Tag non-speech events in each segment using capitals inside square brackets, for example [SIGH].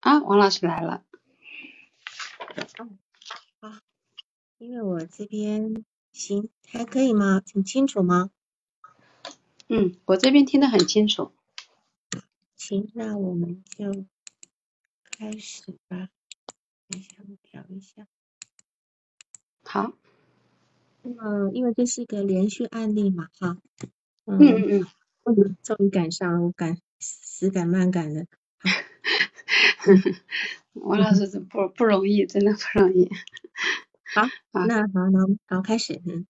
啊，王老师来了。好，因为我这边行还可以吗？挺清楚吗？嗯，我这边听得很清楚。行，那我们就开始吧。等一下，我调一下。好。嗯，因为这是一个连续案例嘛，哈。嗯嗯嗯。终于赶上了，赶死赶慢赶的。[LAUGHS] 王老师这不不容易，真的不容易。[LAUGHS] 好，[LAUGHS] 那好，那好开始。嗯，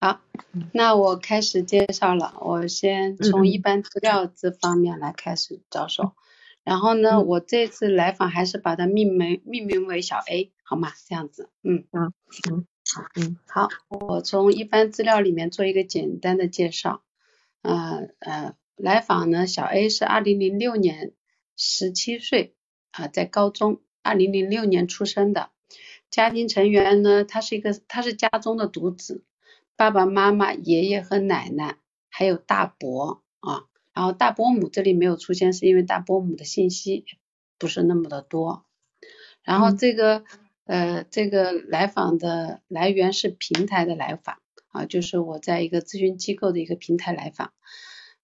好，那我开始介绍了。我先从一般资料这方面来开始着手。然后呢，我这次来访还是把它命名命名为小 A，好吗？这样子。嗯，嗯，行，好，嗯，好，我从一般资料里面做一个简单的介绍。呃呃，来访呢，小 A 是二零零六年十七岁。啊，在高中，二零零六年出生的，家庭成员呢，他是一个，他是家中的独子，爸爸妈妈、爷爷和奶奶，还有大伯啊，然后大伯母这里没有出现，是因为大伯母的信息不是那么的多。然后这个呃，这个来访的来源是平台的来访啊，就是我在一个咨询机构的一个平台来访，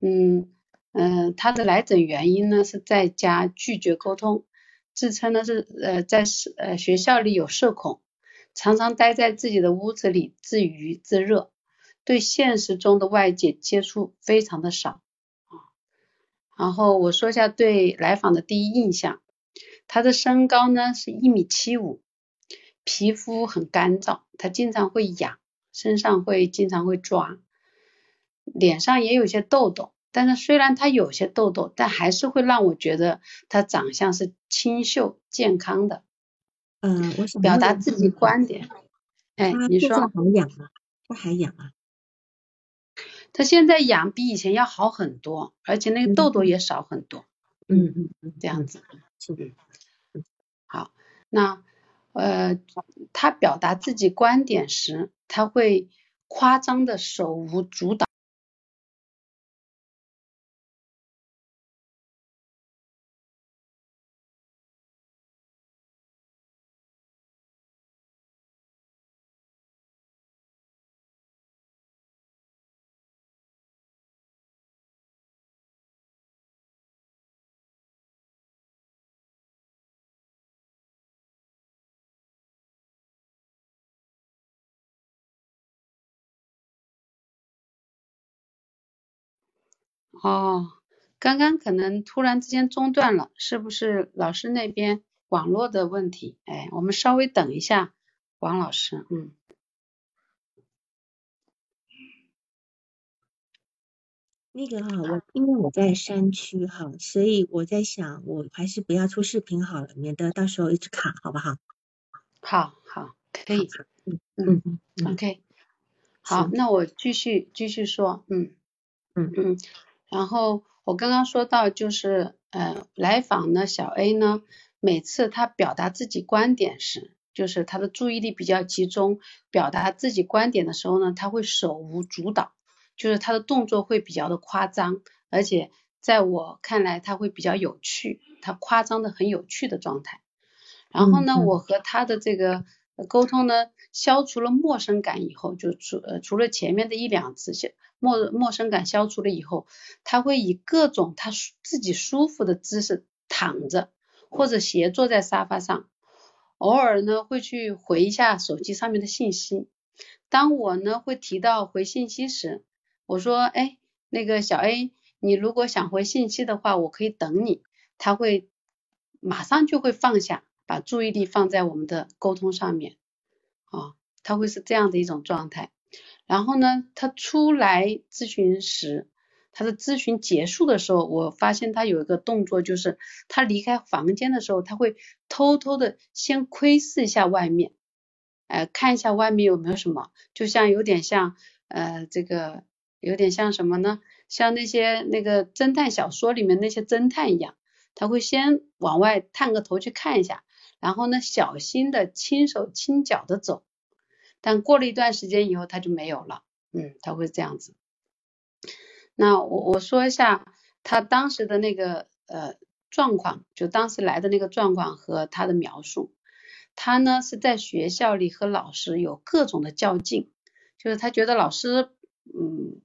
嗯嗯，他的来诊原因呢是在家拒绝沟通。自称呢是呃在呃学校里有社恐，常常待在自己的屋子里自娱自乐，对现实中的外界接触非常的少啊。然后我说一下对来访的第一印象，他的身高呢是一米七五，皮肤很干燥，他经常会痒，身上会经常会抓，脸上也有些痘痘。但是虽然他有些痘痘，但还是会让我觉得他长相是清秀健康的。嗯，我想表达自己观点。哎，你说。他还痒吗？他还痒啊？他现在痒比以前要好很多，而且那个痘痘也少很多。嗯嗯嗯，这样子。嗯嗯。好，那呃，他表达自己观点时，他会夸张的手舞足蹈。哦，刚刚可能突然之间中断了，是不是老师那边网络的问题？哎，我们稍微等一下，王老师，嗯。那个哈，我因为我在山区哈，所以我在想，我还是不要出视频好了，免得到时候一直卡，好不好？好好，可以，嗯嗯嗯，OK，好，那我继续继续说，嗯嗯嗯。然后我刚刚说到，就是呃，来访呢，小 A 呢，每次他表达自己观点时，就是他的注意力比较集中，表达自己观点的时候呢，他会手舞足蹈，就是他的动作会比较的夸张，而且在我看来他会比较有趣，他夸张的很有趣的状态。然后呢，我和他的这个沟通呢，消除了陌生感以后，就除呃除了前面的一两次消。陌陌生感消除了以后，他会以各种他自己舒服的姿势躺着，或者斜坐在沙发上，偶尔呢会去回一下手机上面的信息。当我呢会提到回信息时，我说，哎，那个小 A，你如果想回信息的话，我可以等你。他会马上就会放下，把注意力放在我们的沟通上面，啊，他会是这样的一种状态。然后呢，他出来咨询时，他的咨询结束的时候，我发现他有一个动作，就是他离开房间的时候，他会偷偷的先窥视一下外面，呃，看一下外面有没有什么，就像有点像呃这个有点像什么呢？像那些那个侦探小说里面那些侦探一样，他会先往外探个头去看一下，然后呢，小心的轻手轻脚的走。但过了一段时间以后，他就没有了，嗯，他会这样子。那我我说一下他当时的那个呃状况，就当时来的那个状况和他的描述。他呢是在学校里和老师有各种的较劲，就是他觉得老师嗯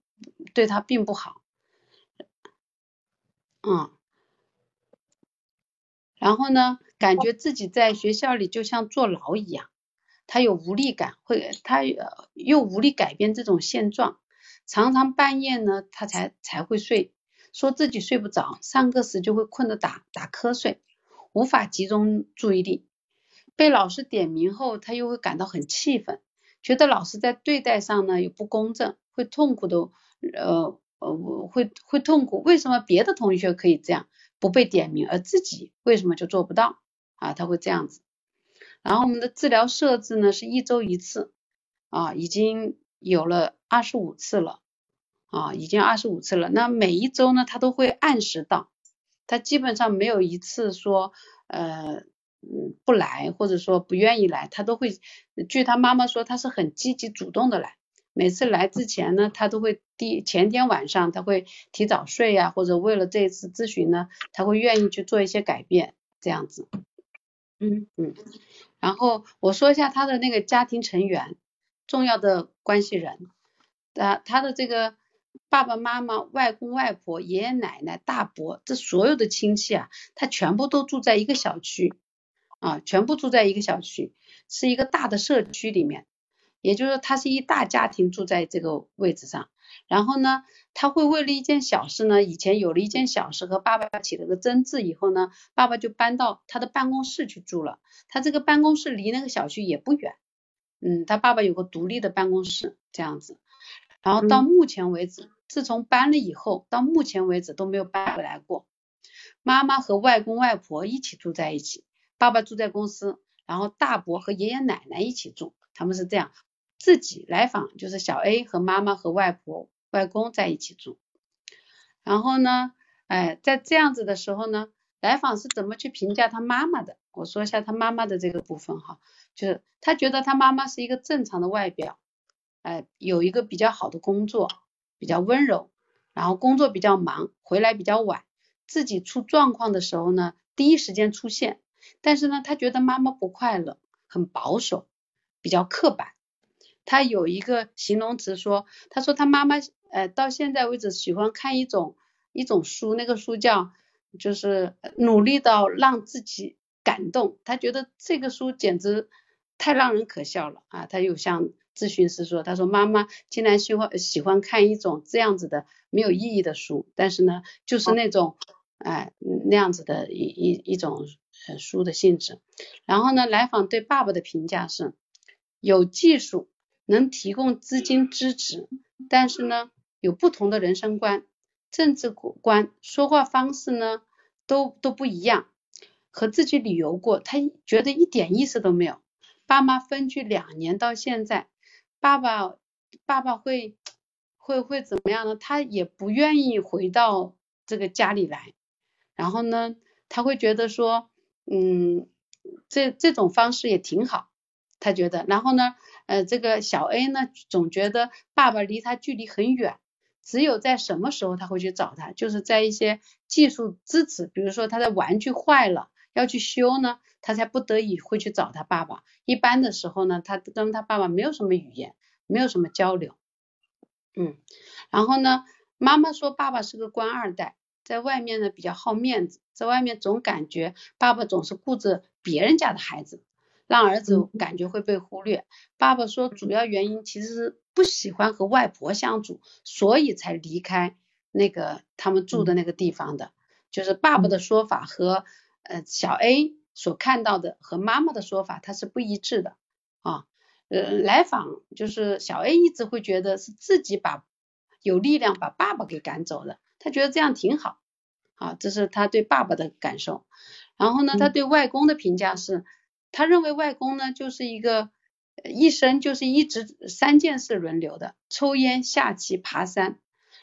对他并不好，嗯，然后呢感觉自己在学校里就像坐牢一样，他有无力感，会他又无力改变这种现状，常常半夜呢他才才会睡，说自己睡不着，上课时就会困得打打瞌睡，无法集中注意力。被老师点名后，他又会感到很气愤，觉得老师在对待上呢有不公正，会痛苦的，呃呃，会会痛苦。为什么别的同学可以这样不被点名，而自己为什么就做不到啊？他会这样子。然后我们的治疗设置呢是一周一次啊，已经有了二十五次了啊，已经二十五次了。那每一周呢，他都会按时到，他基本上没有一次说呃。嗯，不来或者说不愿意来，他都会。据他妈妈说，他是很积极主动的来。每次来之前呢，他都会第前天晚上他会提早睡呀，或者为了这次咨询呢，他会愿意去做一些改变，这样子。嗯嗯。然后我说一下他的那个家庭成员，重要的关系人，啊他的这个爸爸妈妈、外公外婆、爷爷奶奶、大伯，这所有的亲戚啊，他全部都住在一个小区。啊，全部住在一个小区，是一个大的社区里面，也就是说，他是一大家庭住在这个位置上。然后呢，他会为了一件小事呢，以前有了一件小事和爸爸起了个争执以后呢，爸爸就搬到他的办公室去住了。他这个办公室离那个小区也不远，嗯，他爸爸有个独立的办公室这样子。然后到目前为止，自从搬了以后，到目前为止都没有搬回来过。妈妈和外公外婆一起住在一起。爸爸住在公司，然后大伯和爷爷奶奶一起住，他们是这样，自己来访就是小 A 和妈妈和外婆外公在一起住，然后呢，哎，在这样子的时候呢，来访是怎么去评价他妈妈的？我说一下他妈妈的这个部分哈，就是他觉得他妈妈是一个正常的外表，哎，有一个比较好的工作，比较温柔，然后工作比较忙，回来比较晚，自己出状况的时候呢，第一时间出现。但是呢，他觉得妈妈不快乐，很保守，比较刻板。他有一个形容词说，他说他妈妈呃到现在为止喜欢看一种一种书，那个书叫就是努力到让自己感动。他觉得这个书简直太让人可笑了啊！他又向咨询师说，他说妈妈竟然喜欢喜欢看一种这样子的没有意义的书，但是呢，就是那种哎那样子的一一一种。书的性质，然后呢，来访对爸爸的评价是有技术，能提供资金支持，但是呢，有不同的人生观、政治观、说话方式呢，都都不一样。和自己旅游过，他觉得一点意思都没有。爸妈分居两年到现在，爸爸爸爸会会会怎么样呢？他也不愿意回到这个家里来，然后呢，他会觉得说。嗯，这这种方式也挺好，他觉得。然后呢，呃，这个小 A 呢，总觉得爸爸离他距离很远，只有在什么时候他会去找他，就是在一些技术支持，比如说他的玩具坏了要去修呢，他才不得已会去找他爸爸。一般的时候呢，他跟他爸爸没有什么语言，没有什么交流。嗯，然后呢，妈妈说爸爸是个官二代。在外面呢比较好面子，在外面总感觉爸爸总是顾着别人家的孩子，让儿子感觉会被忽略。爸爸说主要原因其实是不喜欢和外婆相处，所以才离开那个他们住的那个地方的。就是爸爸的说法和呃小 A 所看到的和妈妈的说法它是不一致的啊。呃来访就是小 A 一直会觉得是自己把有力量把爸爸给赶走了。他觉得这样挺好，啊，这是他对爸爸的感受。然后呢，他对外公的评价是，他认为外公呢就是一个一生就是一直三件事轮流的：抽烟、下棋、爬山。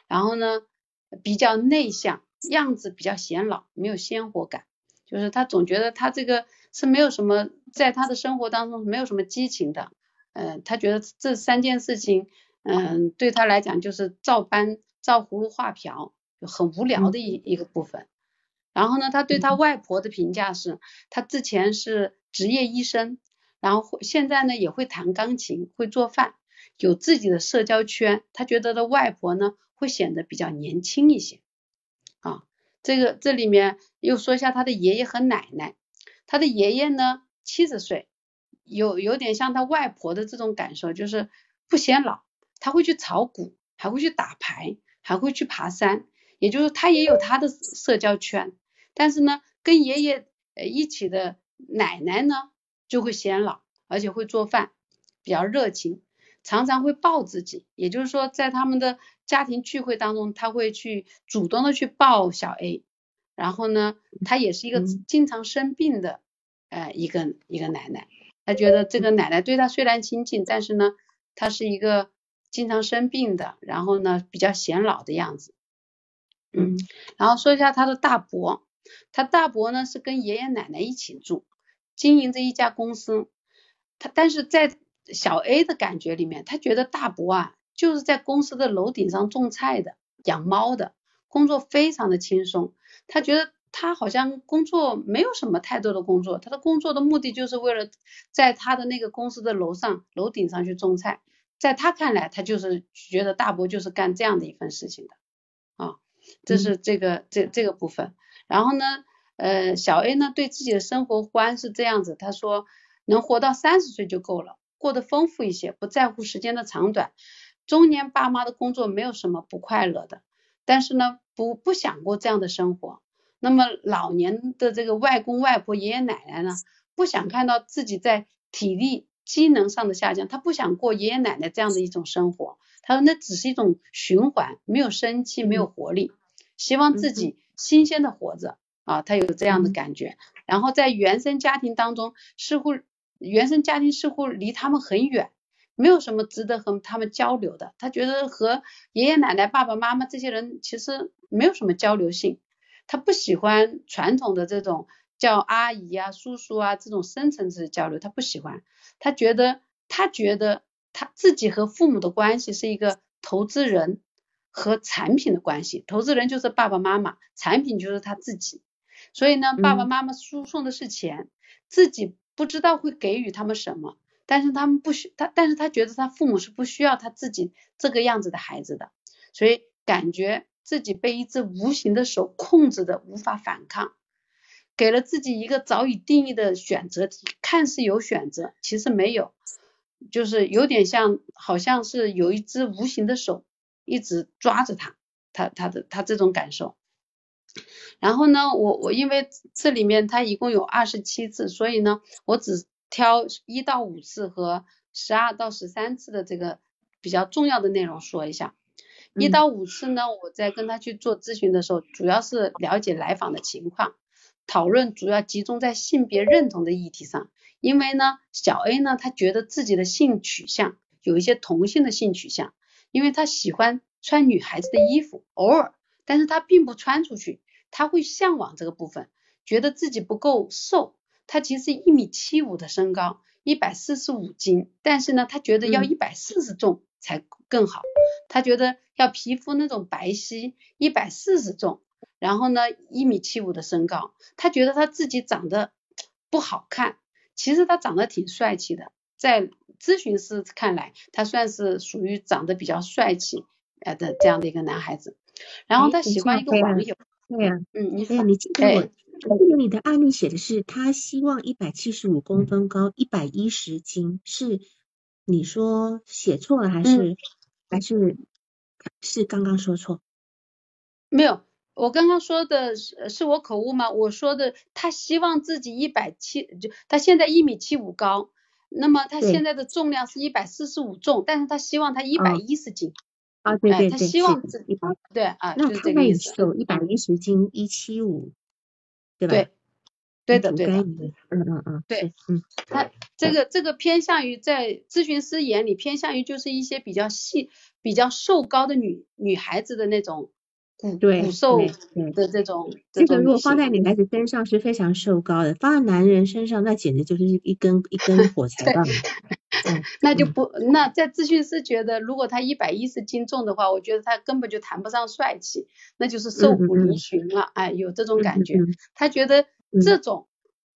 然后呢，比较内向，样子比较显老，没有鲜活感。就是他总觉得他这个是没有什么，在他的生活当中没有什么激情的。嗯，他觉得这三件事情，嗯，对他来讲就是照搬、照葫芦画瓢。很无聊的一一个部分，然后呢，他对他外婆的评价是，他之前是职业医生，然后现在呢也会弹钢琴，会做饭，有自己的社交圈。他觉得的外婆呢会显得比较年轻一些。啊，这个这里面又说一下他的爷爷和奶奶，他的爷爷呢七十岁，有有点像他外婆的这种感受，就是不显老，他会去炒股，还会去打牌，还会去爬山，也就是他也有他的社交圈。但是呢，跟爷爷呃一起的奶奶呢，就会显老，而且会做饭，比较热情，常常会抱自己。也就是说，在他们的家庭聚会当中，他会去主动的去抱小 A。然后呢，他也是一个经常生病的呃一个一个奶奶。他觉得这个奶奶对他虽然亲近，但是呢，他是一个经常生病的，然后呢比较显老的样子。嗯，然后说一下他的大伯。他大伯呢是跟爷爷奶奶一起住，经营着一家公司。他但是在小 A 的感觉里面，他觉得大伯啊就是在公司的楼顶上种菜的、养猫的，工作非常的轻松。他觉得他好像工作没有什么太多的工作，他的工作的目的就是为了在他的那个公司的楼上、楼顶上去种菜。在他看来，他就是觉得大伯就是干这样的一份事情的啊。这是这个这这个部分。然后呢，呃，小 A 呢对自己的生活观是这样子，他说能活到三十岁就够了，过得丰富一些，不在乎时间的长短。中年爸妈的工作没有什么不快乐的，但是呢，不不想过这样的生活。那么老年的这个外公外婆、爷爷奶奶呢，不想看到自己在体力机能上的下降，他不想过爷爷奶奶这样的一种生活。他说那只是一种循环，没有生气，没有活力，希望自己。新鲜的活着啊，他有这样的感觉。然后在原生家庭当中，似乎原生家庭似乎离他们很远，没有什么值得和他们交流的。他觉得和爷爷奶奶、爸爸妈妈这些人其实没有什么交流性。他不喜欢传统的这种叫阿姨啊、叔叔啊这种深层次的交流，他不喜欢。他觉得他觉得他自己和父母的关系是一个投资人。和产品的关系，投资人就是爸爸妈妈，产品就是他自己。所以呢，爸爸妈妈输送的是钱，自己不知道会给予他们什么，但是他们不需他，但是他觉得他父母是不需要他自己这个样子的孩子的，所以感觉自己被一只无形的手控制的无法反抗，给了自己一个早已定义的选择题，看似有选择，其实没有，就是有点像，好像是有一只无形的手。一直抓着他，他他的他这种感受。然后呢，我我因为这里面它一共有二十七次，所以呢，我只挑一到五次和十二到十三次的这个比较重要的内容说一下。一到五次呢，我在跟他去做咨询的时候，主要是了解来访的情况，讨论主要集中在性别认同的议题上。因为呢，小 A 呢，他觉得自己的性取向有一些同性的性取向。因为他喜欢穿女孩子的衣服，偶尔，但是他并不穿出去，他会向往这个部分，觉得自己不够瘦。他其实一米七五的身高，一百四十五斤，但是呢，他觉得要一百四十重才更好。他觉得要皮肤那种白皙，一百四十重，然后呢，一米七五的身高，他觉得他自己长得不好看，其实他长得挺帅气的，在。咨询师看来，他算是属于长得比较帅气呃的这样的一个男孩子。然后他喜欢一个网友。对呀，嗯，你你记得我，我记得你的案例写的是他希望一百七十五公分高，一百一十斤，是你说写错了还是还是是刚刚说错？没有，我刚刚说的是是我口误吗？我说的他希望自己一百七，就他现在一米七五高。那么他现在的重量是一百四十五重，但是他希望他一百一十斤啊，对对对，他希望自己对啊，那他那有一百一十斤一七五，对吧？对，对的对的，嗯嗯嗯，对，嗯，他这个这个偏向于在咨询师眼里偏向于就是一些比较细、比较瘦高的女女孩子的那种。对，骨瘦的这种，这个如果放在女孩子身上是非常瘦高的，放在男人身上那简直就是一根一根火柴棒。[LAUGHS] 那就不那在咨询师觉得，如果他一百一十斤重的话，我觉得他根本就谈不上帅气，那就是瘦骨嶙峋了，哎，有这种感觉。他觉得这种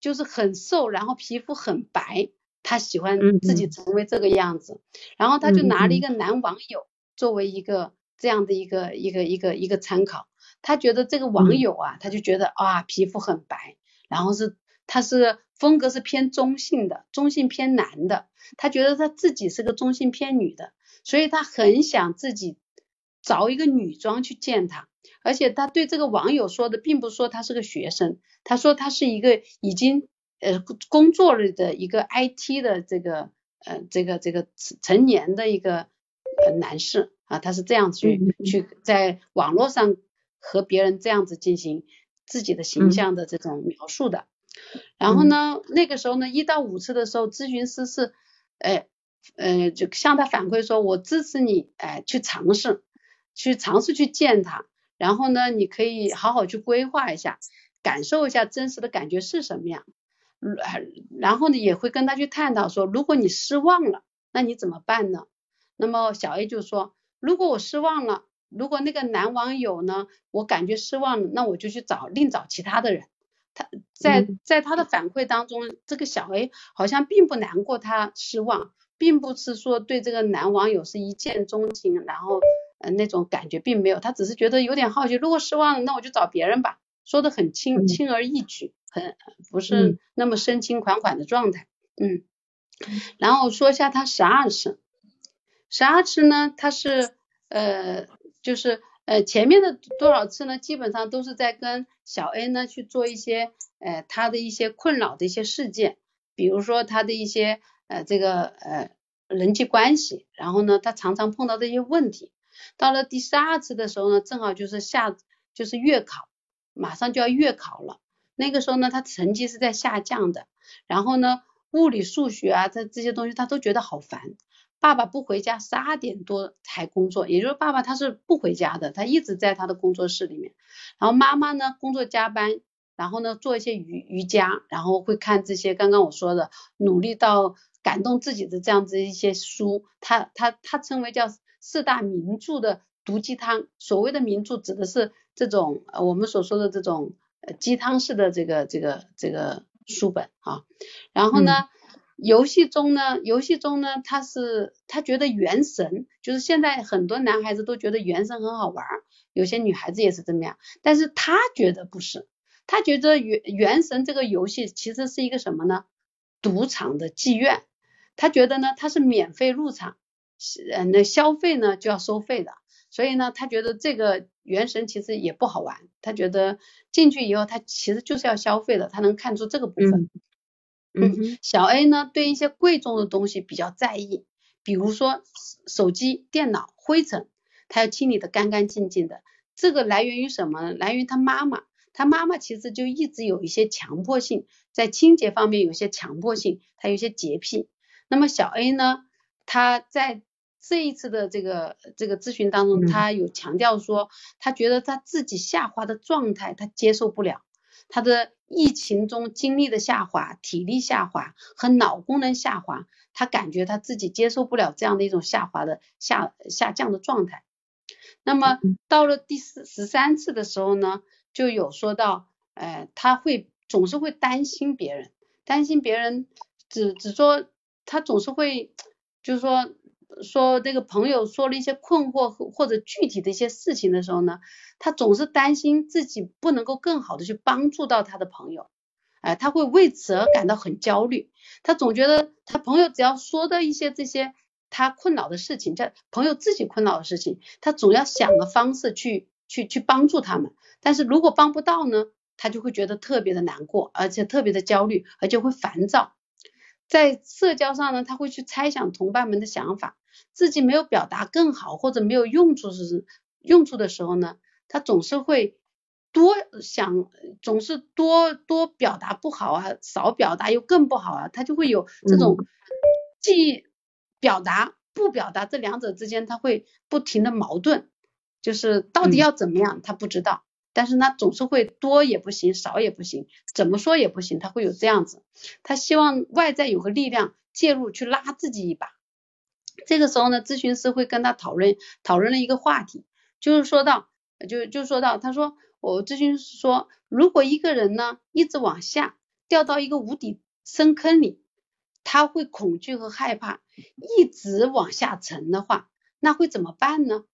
就是很瘦，然后皮肤很白，他喜欢自己成为这个样子。然后他就拿了一个男网友作为一个这样的一个一个一个一个参考，他觉得这个网友啊，他就觉得啊皮肤很白，然后是他是风格是偏中性的，中性偏男的。他觉得他自己是个中性偏女的，所以他很想自己找一个女装去见他，而且他对这个网友说的，并不是说他是个学生，他说他是一个已经呃工作了的一个 IT 的这个呃这个这个成年的一个呃男士啊，他是这样去去在网络上和别人这样子进行自己的形象的这种描述的。然后呢，那个时候呢，一到五次的时候，咨询师是。哎，呃，就向他反馈说，我支持你，哎，去尝试，去尝试去见他，然后呢，你可以好好去规划一下，感受一下真实的感觉是什么样，然后呢，也会跟他去探讨说，如果你失望了，那你怎么办呢？那么小 A 就说，如果我失望了，如果那个男网友呢，我感觉失望了，那我就去找另找其他的人。他在在他的反馈当中，这个小 A 好像并不难过，他失望，并不是说对这个男网友是一见钟情，然后呃那种感觉并没有，他只是觉得有点好奇，如果失望了，那我就找别人吧，说的很轻轻而易举，很不是那么深情款款的状态，嗯，然后说一下他十二次，十二次呢，他是呃就是。呃，前面的多少次呢？基本上都是在跟小 A 呢去做一些呃他的一些困扰的一些事件，比如说他的一些呃这个呃人际关系，然后呢他常常碰到这些问题。到了第十二次的时候呢，正好就是下就是月考，马上就要月考了。那个时候呢，他成绩是在下降的，然后呢物理、数学啊这这些东西他都觉得好烦。爸爸不回家，十二点多才工作，也就是爸爸他是不回家的，他一直在他的工作室里面。然后妈妈呢，工作加班，然后呢做一些瑜瑜伽，然后会看这些刚刚我说的，努力到感动自己的这样子一些书。他他他称为叫四大名著的毒鸡汤，所谓的名著指的是这种我们所说的这种鸡汤式的这个这个这个书本啊。然后呢？游戏中呢，游戏中呢，他是他觉得原神就是现在很多男孩子都觉得原神很好玩，有些女孩子也是这么样，但是他觉得不是，他觉得原原神这个游戏其实是一个什么呢？赌场的妓院，他觉得呢，他是免费入场，呃，那消费呢就要收费的，所以呢，他觉得这个原神其实也不好玩，他觉得进去以后他其实就是要消费的，他能看出这个部分。小 A 呢对一些贵重的东西比较在意，比如说手机、电脑灰尘，他要清理的干干净净的。这个来源于什么？来源于他妈妈，他妈妈其实就一直有一些强迫性，在清洁方面有些强迫性，他有些洁癖。那么小 A 呢，他在这一次的这个这个咨询当中，他有强调说，他觉得他自己下滑的状态他接受不了，他的。疫情中精力的下滑、体力下滑和脑功能下滑，他感觉他自己接受不了这样的一种下滑的下下降的状态。那么到了第四十三次的时候呢，就有说到，呃，他会总是会担心别人，担心别人，只只说他总是会，就是说。说这个朋友说了一些困惑或者具体的一些事情的时候呢，他总是担心自己不能够更好的去帮助到他的朋友，哎，他会为此而感到很焦虑。他总觉得他朋友只要说的一些这些他困扰的事情，叫朋友自己困扰的事情，他总要想个方式去去去帮助他们。但是如果帮不到呢，他就会觉得特别的难过，而且特别的焦虑，而且会烦躁。在社交上呢，他会去猜想同伴们的想法。自己没有表达更好或者没有用处是用处的时候呢，他总是会多想，总是多多表达不好啊，少表达又更不好啊，他就会有这种既表达不表达这两者之间，他会不停的矛盾，就是到底要怎么样，他不知道，但是呢，总是会多也不行，少也不行，怎么说也不行，他会有这样子，他希望外在有个力量。介入去拉自己一把。这个时候呢，咨询师会跟他讨论讨论了一个话题，就是说到就就说到他说我咨询师说，如果一个人呢一直往下掉到一个无底深坑里，他会恐惧和害怕，一直往下沉的话，那会怎么办呢？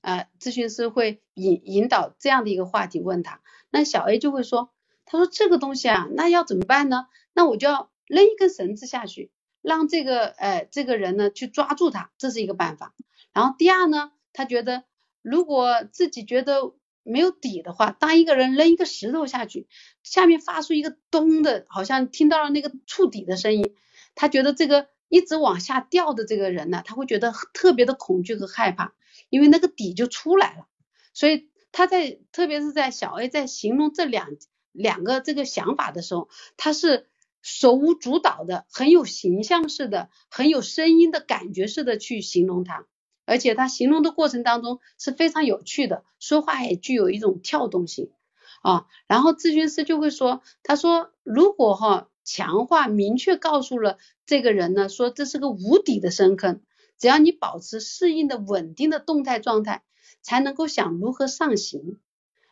啊，咨询师会引引导这样的一个话题问他，那小 A 就会说，他说这个东西啊，那要怎么办呢？那我就要扔一根绳子下去，让这个呃这个人呢去抓住他，这是一个办法。然后第二呢，他觉得如果自己觉得没有底的话，当一个人扔一个石头下去，下面发出一个咚的，好像听到了那个触底的声音，他觉得这个一直往下掉的这个人呢，他会觉得特别的恐惧和害怕。因为那个底就出来了，所以他在特别是在小 A 在形容这两两个这个想法的时候，他是手舞足蹈的，很有形象式的，很有声音的感觉式的去形容它，而且他形容的过程当中是非常有趣的，说话也具有一种跳动性啊。然后咨询师就会说，他说如果哈强化明确告诉了这个人呢，说这是个无底的深坑。只要你保持适应的稳定的动态状态，才能够想如何上行。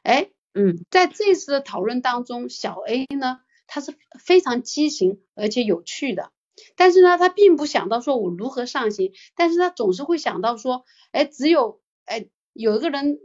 哎，嗯，在这次的讨论当中，小 A 呢，他是非常畸形而且有趣的，但是呢，他并不想到说我如何上行，但是他总是会想到说，哎，只有哎有一个人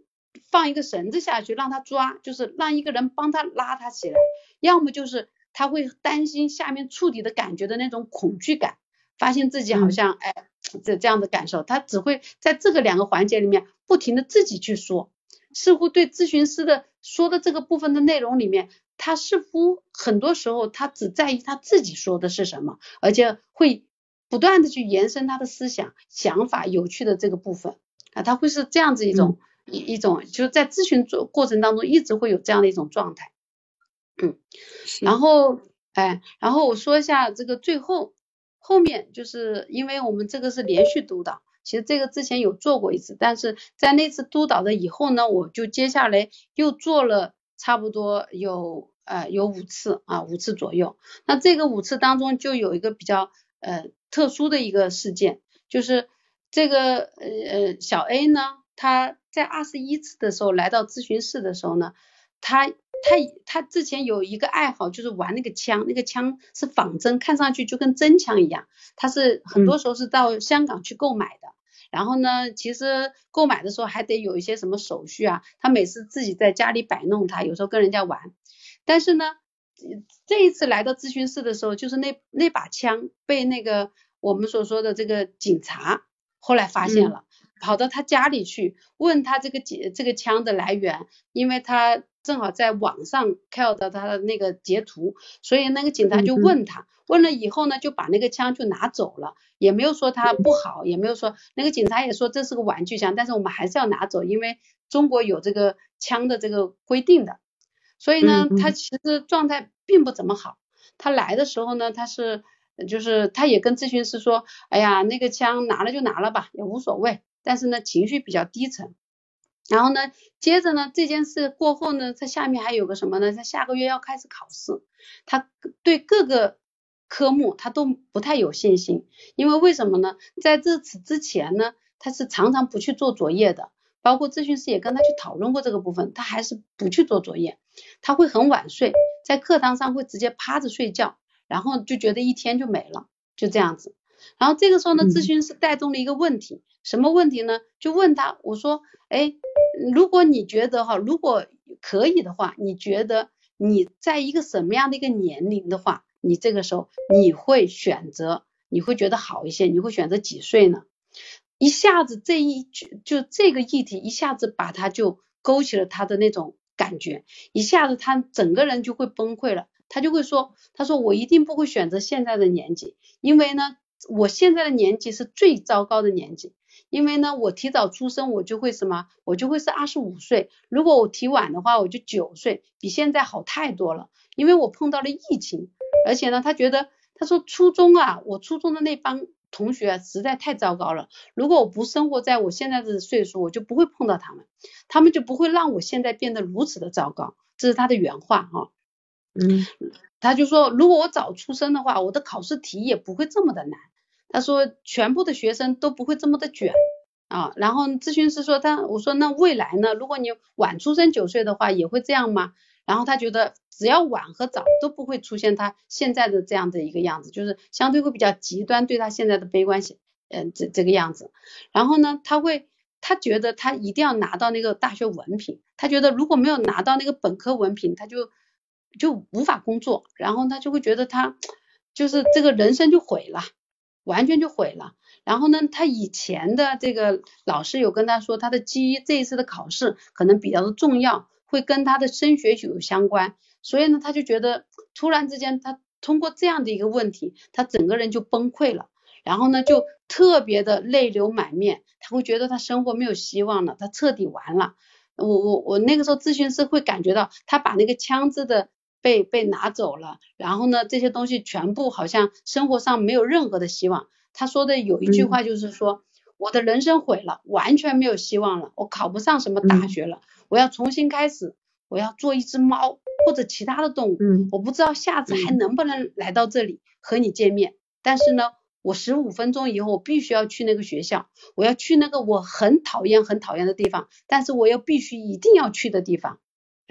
放一个绳子下去让他抓，就是让一个人帮他拉他起来，要么就是他会担心下面触底的感觉的那种恐惧感，发现自己好像哎。这这样的感受，他只会在这个两个环节里面不停的自己去说，似乎对咨询师的说的这个部分的内容里面，他似乎很多时候他只在意他自己说的是什么，而且会不断的去延伸他的思想想法有趣的这个部分。啊，他会是这样子一种一一种就是在咨询做过程当中一直会有这样的一种状态，嗯，然后哎，然后我说一下这个最后。后面就是因为我们这个是连续督导，其实这个之前有做过一次，但是在那次督导的以后呢，我就接下来又做了差不多有呃有五次啊五次左右。那这个五次当中就有一个比较呃特殊的一个事件，就是这个呃呃小 A 呢，他在二十一次的时候来到咨询室的时候呢，他。他他之前有一个爱好，就是玩那个枪，那个枪是仿真，看上去就跟真枪一样。他是很多时候是到香港去购买的，然后呢，其实购买的时候还得有一些什么手续啊。他每次自己在家里摆弄它，有时候跟人家玩。但是呢，这一次来到咨询室的时候，就是那那把枪被那个我们所说的这个警察后来发现了，跑到他家里去问他这个这这个枪的来源，因为他。正好在网上看到他的那个截图，所以那个警察就问他，问了以后呢，就把那个枪就拿走了，也没有说他不好，也没有说那个警察也说这是个玩具枪，但是我们还是要拿走，因为中国有这个枪的这个规定的。所以呢，他其实状态并不怎么好。他来的时候呢，他是就是他也跟咨询师说，哎呀，那个枪拿了就拿了吧，也无所谓，但是呢，情绪比较低沉。然后呢，接着呢，这件事过后呢，他下面还有个什么呢？他下个月要开始考试，他对各个科目他都不太有信心，因为为什么呢？在这次之前呢，他是常常不去做作业的，包括咨询师也跟他去讨论过这个部分，他还是不去做作业，他会很晚睡，在课堂上会直接趴着睡觉，然后就觉得一天就没了，就这样子。然后这个时候呢，咨询师带动了一个问题，什么问题呢？就问他，我说，哎。如果你觉得哈，如果可以的话，你觉得你在一个什么样的一个年龄的话，你这个时候你会选择，你会觉得好一些，你会选择几岁呢？一下子这一句就这个议题一下子把他就勾起了他的那种感觉，一下子他整个人就会崩溃了，他就会说，他说我一定不会选择现在的年纪，因为呢，我现在的年纪是最糟糕的年纪。因为呢，我提早出生，我就会什么，我就会是二十五岁。如果我提晚的话，我就九岁，比现在好太多了。因为我碰到了疫情，而且呢，他觉得，他说初中啊，我初中的那帮同学实在太糟糕了。如果我不生活在我现在的岁数，我就不会碰到他们，他们就不会让我现在变得如此的糟糕。这是他的原话哈。嗯。他就说，如果我早出生的话，我的考试题也不会这么的难。他说，全部的学生都不会这么的卷啊。然后咨询师说，他我说那未来呢？如果你晚出生九岁的话，也会这样吗？然后他觉得，只要晚和早都不会出现他现在的这样的一个样子，就是相对会比较极端，对他现在的悲观性，嗯，这这个样子。然后呢，他会，他觉得他一定要拿到那个大学文凭，他觉得如果没有拿到那个本科文凭，他就就无法工作，然后他就会觉得他就是这个人生就毁了，完全就毁了。然后呢，他以前的这个老师有跟他说，他的基这一次的考试可能比较的重要。会跟他的升学有相关，所以呢，他就觉得突然之间，他通过这样的一个问题，他整个人就崩溃了，然后呢，就特别的泪流满面，他会觉得他生活没有希望了，他彻底完了。我我我那个时候咨询师会感觉到，他把那个枪支的被被拿走了，然后呢，这些东西全部好像生活上没有任何的希望。他说的有一句话就是说，我的人生毁了，完全没有希望了，我考不上什么大学了。我要重新开始，我要做一只猫或者其他的动物，我不知道下次还能不能来到这里和你见面。但是呢，我十五分钟以后我必须要去那个学校，我要去那个我很讨厌很讨厌的地方，但是我又必须一定要去的地方，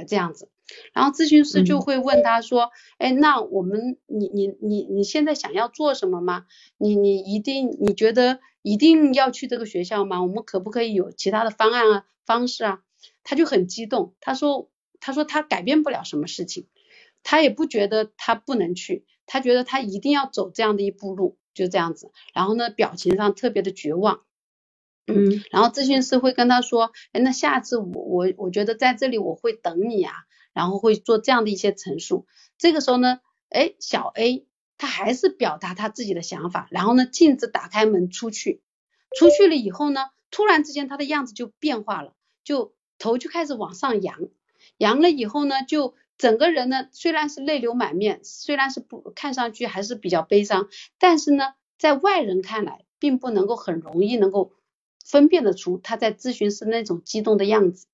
这样子。然后咨询师就会问他说，哎，那我们你你你你现在想要做什么吗？你你一定你觉得一定要去这个学校吗？我们可不可以有其他的方案啊方式啊？他就很激动，他说：“他说他改变不了什么事情，他也不觉得他不能去，他觉得他一定要走这样的一步路，就这样子。然后呢，表情上特别的绝望，嗯。然后咨询师会跟他说：，哎，那下次我我我觉得在这里我会等你啊，然后会做这样的一些陈述。这个时候呢，哎，小 A 他还是表达他自己的想法，然后呢，径直打开门出去，出去了以后呢，突然之间他的样子就变化了，就。头就开始往上扬，扬了以后呢，就整个人呢虽然是泪流满面，虽然是不看上去还是比较悲伤，但是呢，在外人看来，并不能够很容易能够分辨得出他在咨询室那种激动的样子，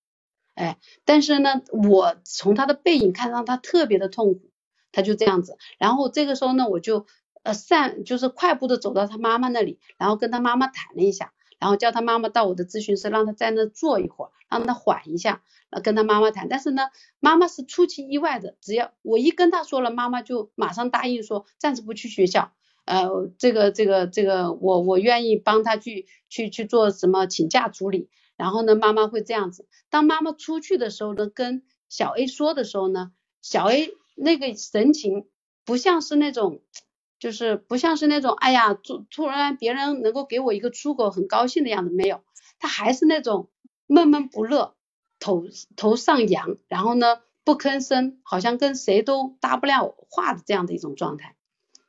哎，但是呢，我从他的背影看上他特别的痛苦，他就这样子，然后这个时候呢，我就呃散就是快步的走到他妈妈那里，然后跟他妈妈谈了一下。然后叫他妈妈到我的咨询室，让他在那坐一会儿，让他缓一下，呃，跟他妈妈谈。但是呢，妈妈是出其意外的，只要我一跟他说了，妈妈就马上答应说暂时不去学校，呃，这个这个这个，我我愿意帮他去去去做什么请假处理。然后呢，妈妈会这样子。当妈妈出去的时候呢，跟小 A 说的时候呢，小 A 那个神情不像是那种。就是不像是那种，哎呀，突突然别人能够给我一个出口，很高兴的样子，没有，他还是那种闷闷不乐，头头上扬，然后呢不吭声，好像跟谁都搭不了话的这样的一种状态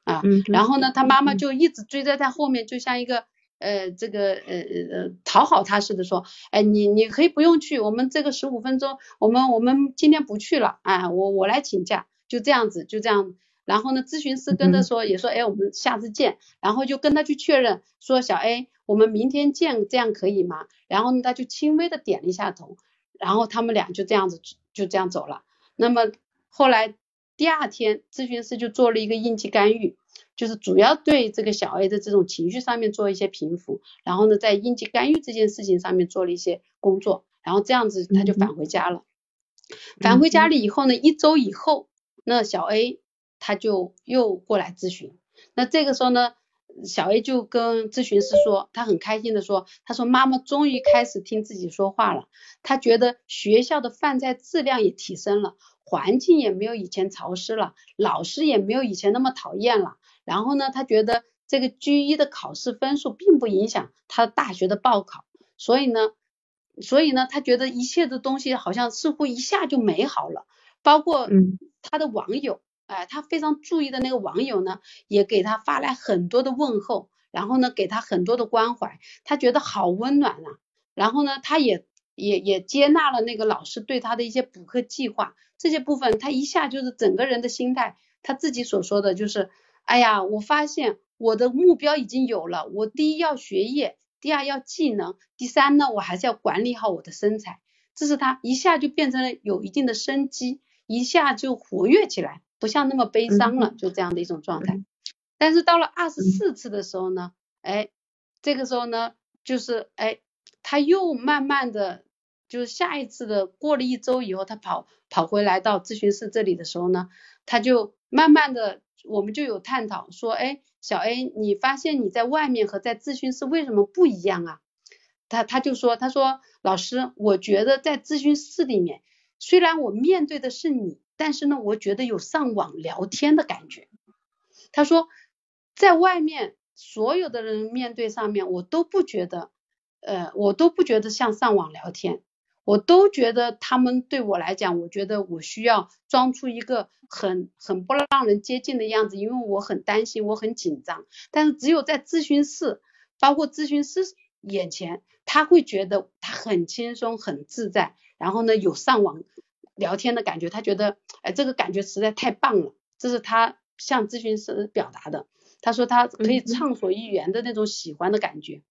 啊。然后呢，他妈妈就一直追在他后面，就像一个呃这个呃呃讨好他似的说，哎，你你可以不用去，我们这个十五分钟，我们我们今天不去了，啊，我我来请假，就这样子，就这样。然后呢，咨询师跟他说，也说，哎，我们下次见。然后就跟他去确认，说小 A，我们明天见，这样可以吗？然后呢，他就轻微的点了一下头，然后他们俩就这样子就这样走了。那么后来第二天，咨询师就做了一个应急干预，就是主要对这个小 A 的这种情绪上面做一些平复，然后呢，在应急干预这件事情上面做了一些工作，然后这样子他就返回家了。返回家里以后呢，一周以后，那小 A。他就又过来咨询，那这个时候呢，小 A 就跟咨询师说，他很开心的说，他说妈妈终于开始听自己说话了，他觉得学校的饭菜质量也提升了，环境也没有以前潮湿了，老师也没有以前那么讨厌了，然后呢，他觉得这个 G 一的考试分数并不影响他大学的报考，所以呢，所以呢，他觉得一切的东西好像似乎一下就美好了，包括他的网友。哎，他非常注意的那个网友呢，也给他发来很多的问候，然后呢，给他很多的关怀，他觉得好温暖啊。然后呢，他也也也接纳了那个老师对他的一些补课计划，这些部分他一下就是整个人的心态，他自己所说的就是，哎呀，我发现我的目标已经有了，我第一要学业，第二要技能，第三呢，我还是要管理好我的身材，这是他一下就变成了有一定的生机，一下就活跃起来。不像那么悲伤了，就这样的一种状态。但是到了二十四次的时候呢，哎，这个时候呢，就是哎，他又慢慢的，就是下一次的过了一周以后，他跑跑回来到咨询室这里的时候呢，他就慢慢的，我们就有探讨说，哎，小 A，你发现你在外面和在咨询室为什么不一样啊？他他就说，他说老师，我觉得在咨询室里面，虽然我面对的是你，但是呢，我觉得有上网聊天的感觉。他说，在外面所有的人面对上面，我都不觉得，呃，我都不觉得像上网聊天，我都觉得他们对我来讲，我觉得我需要装出一个很很不让人接近的样子，因为我很担心，我很紧张。但是只有在咨询室，包括咨询师眼前。他会觉得他很轻松很自在，然后呢有上网聊天的感觉，他觉得哎这个感觉实在太棒了，这是他向咨询师表达的。他说他可以畅所欲言的那种喜欢的感觉，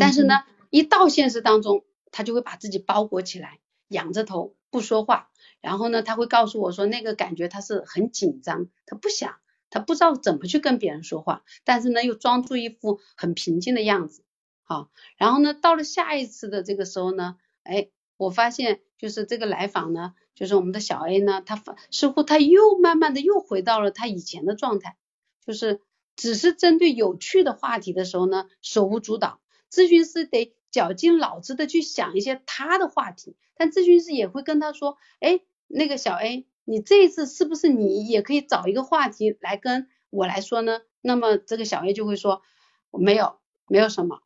但是呢一到现实当中，他就会把自己包裹起来，仰着头不说话，然后呢他会告诉我说那个感觉他是很紧张，他不想，他不知道怎么去跟别人说话，但是呢又装出一副很平静的样子。好，然后呢，到了下一次的这个时候呢，哎，我发现就是这个来访呢，就是我们的小 A 呢，他似乎他又慢慢的又回到了他以前的状态，就是只是针对有趣的话题的时候呢，手舞足蹈，咨询师得绞尽脑汁的去想一些他的话题，但咨询师也会跟他说，哎，那个小 A，你这一次是不是你也可以找一个话题来跟我来说呢？那么这个小 A 就会说，没有，没有什么。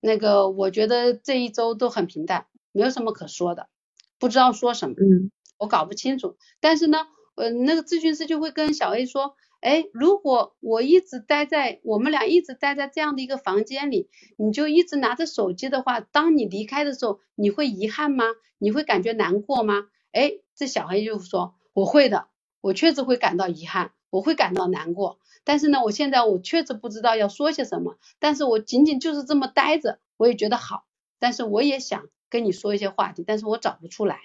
那个，我觉得这一周都很平淡，没有什么可说的，不知道说什么，嗯，我搞不清楚。但是呢，呃，那个咨询师就会跟小 A 说，哎，如果我一直待在，我们俩一直待在这样的一个房间里，你就一直拿着手机的话，当你离开的时候，你会遗憾吗？你会感觉难过吗？哎，这小孩就说，我会的，我确实会感到遗憾，我会感到难过。但是呢，我现在我确实不知道要说些什么，但是我仅仅就是这么待着，我也觉得好，但是我也想跟你说一些话题，但是我找不出来，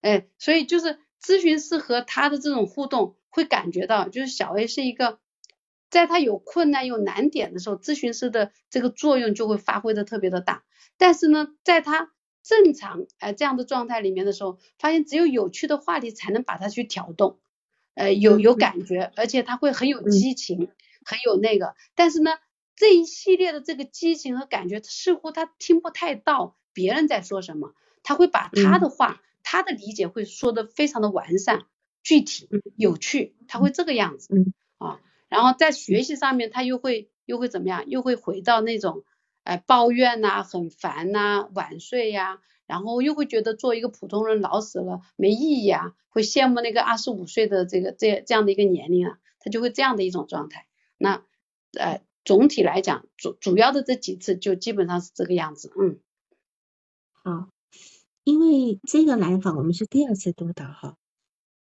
哎，所以就是咨询师和他的这种互动，会感觉到就是小 A 是一个，在他有困难有难点的时候，咨询师的这个作用就会发挥的特别的大，但是呢，在他正常哎这样的状态里面的时候，发现只有有趣的话题才能把他去挑动。呃，有有感觉，而且他会很有激情，很有那个。但是呢，这一系列的这个激情和感觉，似乎他听不太到别人在说什么。他会把他的话，他的理解会说的非常的完善、具体、有趣，他会这个样子啊。然后在学习上面，他又会又会怎么样？又会回到那种哎抱怨呐，很烦呐，晚睡呀。然后又会觉得做一个普通人老死了没意义啊，会羡慕那个二十五岁的这个这这样的一个年龄啊，他就会这样的一种状态。那呃总体来讲主主要的这几次就基本上是这个样子，嗯。好，因为这个来访我们是第二次督导哈，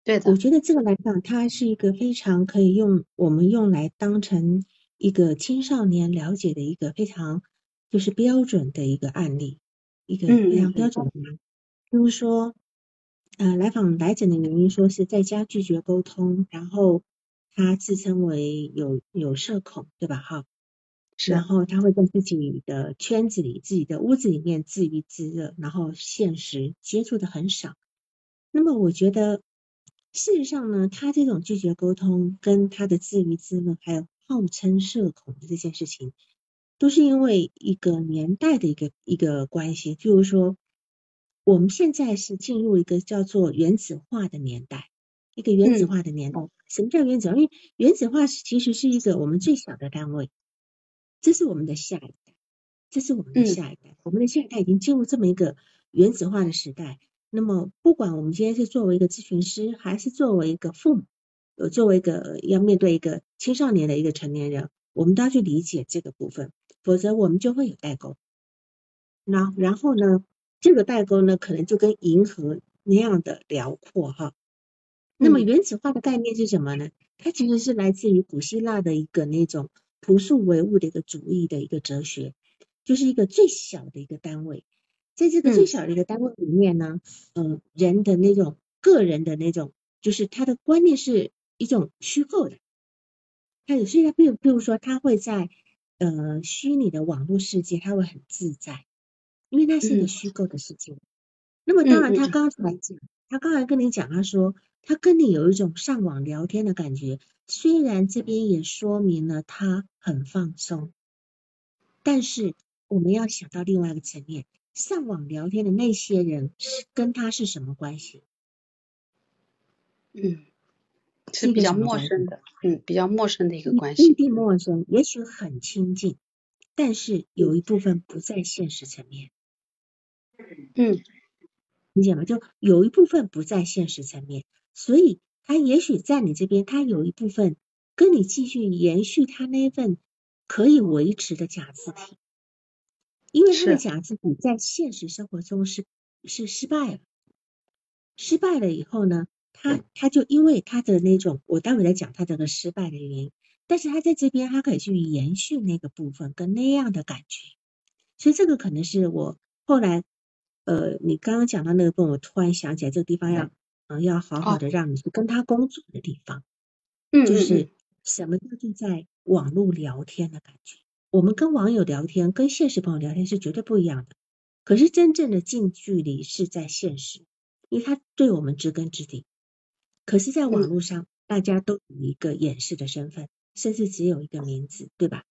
对的。我觉得这个来访它是一个非常可以用我们用来当成一个青少年了解的一个非常就是标准的一个案例。一个非常标准的，就是说，呃，来访来诊的原因说是在家拒绝沟通，然后他自称为有有社恐，对吧？哈，然后他会在自己的圈子里、自己的屋子里面自娱自乐，然后现实接触的很少。那么我觉得，事实上呢，他这种拒绝沟通，跟他的自娱自乐，还有号称社恐的这件事情。都是因为一个年代的一个一个关系，就是说，我们现在是进入一个叫做原子化的年代，一个原子化的年代。什么叫原子化？因为原子化其实是一个我们最小的单位，这是我们的下一代，这是我们的下一代，我们的下一代已经进入这么一个原子化的时代。那么，不管我们今天是作为一个咨询师，还是作为一个父母，呃，作为一个要面对一个青少年的一个成年人，我们都要去理解这个部分。否则我们就会有代沟，那然后呢，这个代沟呢，可能就跟银河那样的辽阔哈。那么原子化的概念是什么呢？它其实是来自于古希腊的一个那种朴素唯物的一个主义的一个哲学，就是一个最小的一个单位，在这个最小的一个单位里面呢，嗯，人的那种个人的那种就是他的观念是一种虚构的。他有些人，比如比如说，他会在呃虚拟的网络世界，他会很自在，因为那是一个虚构的世界。那么当然，他刚才讲，他刚才跟你讲，他说他跟你有一种上网聊天的感觉，虽然这边也说明了他很放松，但是我们要想到另外一个层面，上网聊天的那些人是跟他是什么关系？嗯，是比较陌生的，嗯，比较陌生的一个关系，异地陌生，也许很亲近，但是有一部分不在现实层面。嗯。理解吗？就有一部分不在现实层面，所以他也许在你这边，他有一部分跟你继续延续他那份可以维持的假字体，因为他的假字体在现实生活中是是失败了，失败了以后呢，他他就因为他的那种，我待会再讲他这个失败的原因，但是他在这边他可以去延续那个部分跟那样的感觉，所以这个可能是我后来。呃，你刚刚讲到那个部分，我突然想起来，这个地方要，嗯，要好好的让你去跟他工作的地方，嗯，就是什么叫做在网络聊天的感觉。我们跟网友聊天，跟现实朋友聊天是绝对不一样的。可是真正的近距离是在现实，因为他对我们知根知底。可是，在网络上，大家都有一个掩饰的身份，甚至只有一个名字，对吧？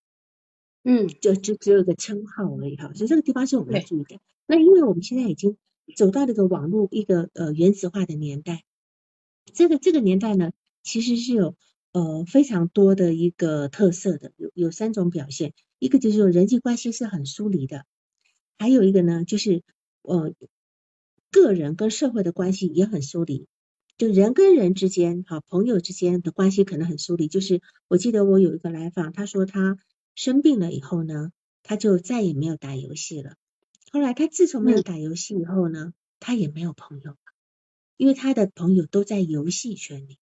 嗯，就只只有一个称号而已哈。所以这个地方是我们要注意的。那因为我们现在已经走到这个网络一个呃原子化的年代，这个这个年代呢，其实是有呃非常多的一个特色的，有有三种表现，一个就是人际关系是很疏离的，还有一个呢就是呃个人跟社会的关系也很疏离，就人跟人之间哈朋友之间的关系可能很疏离。就是我记得我有一个来访，他说他生病了以后呢，他就再也没有打游戏了。后来他自从没有打游戏以后呢，他也没有朋友，因为他的朋友都在游戏圈里，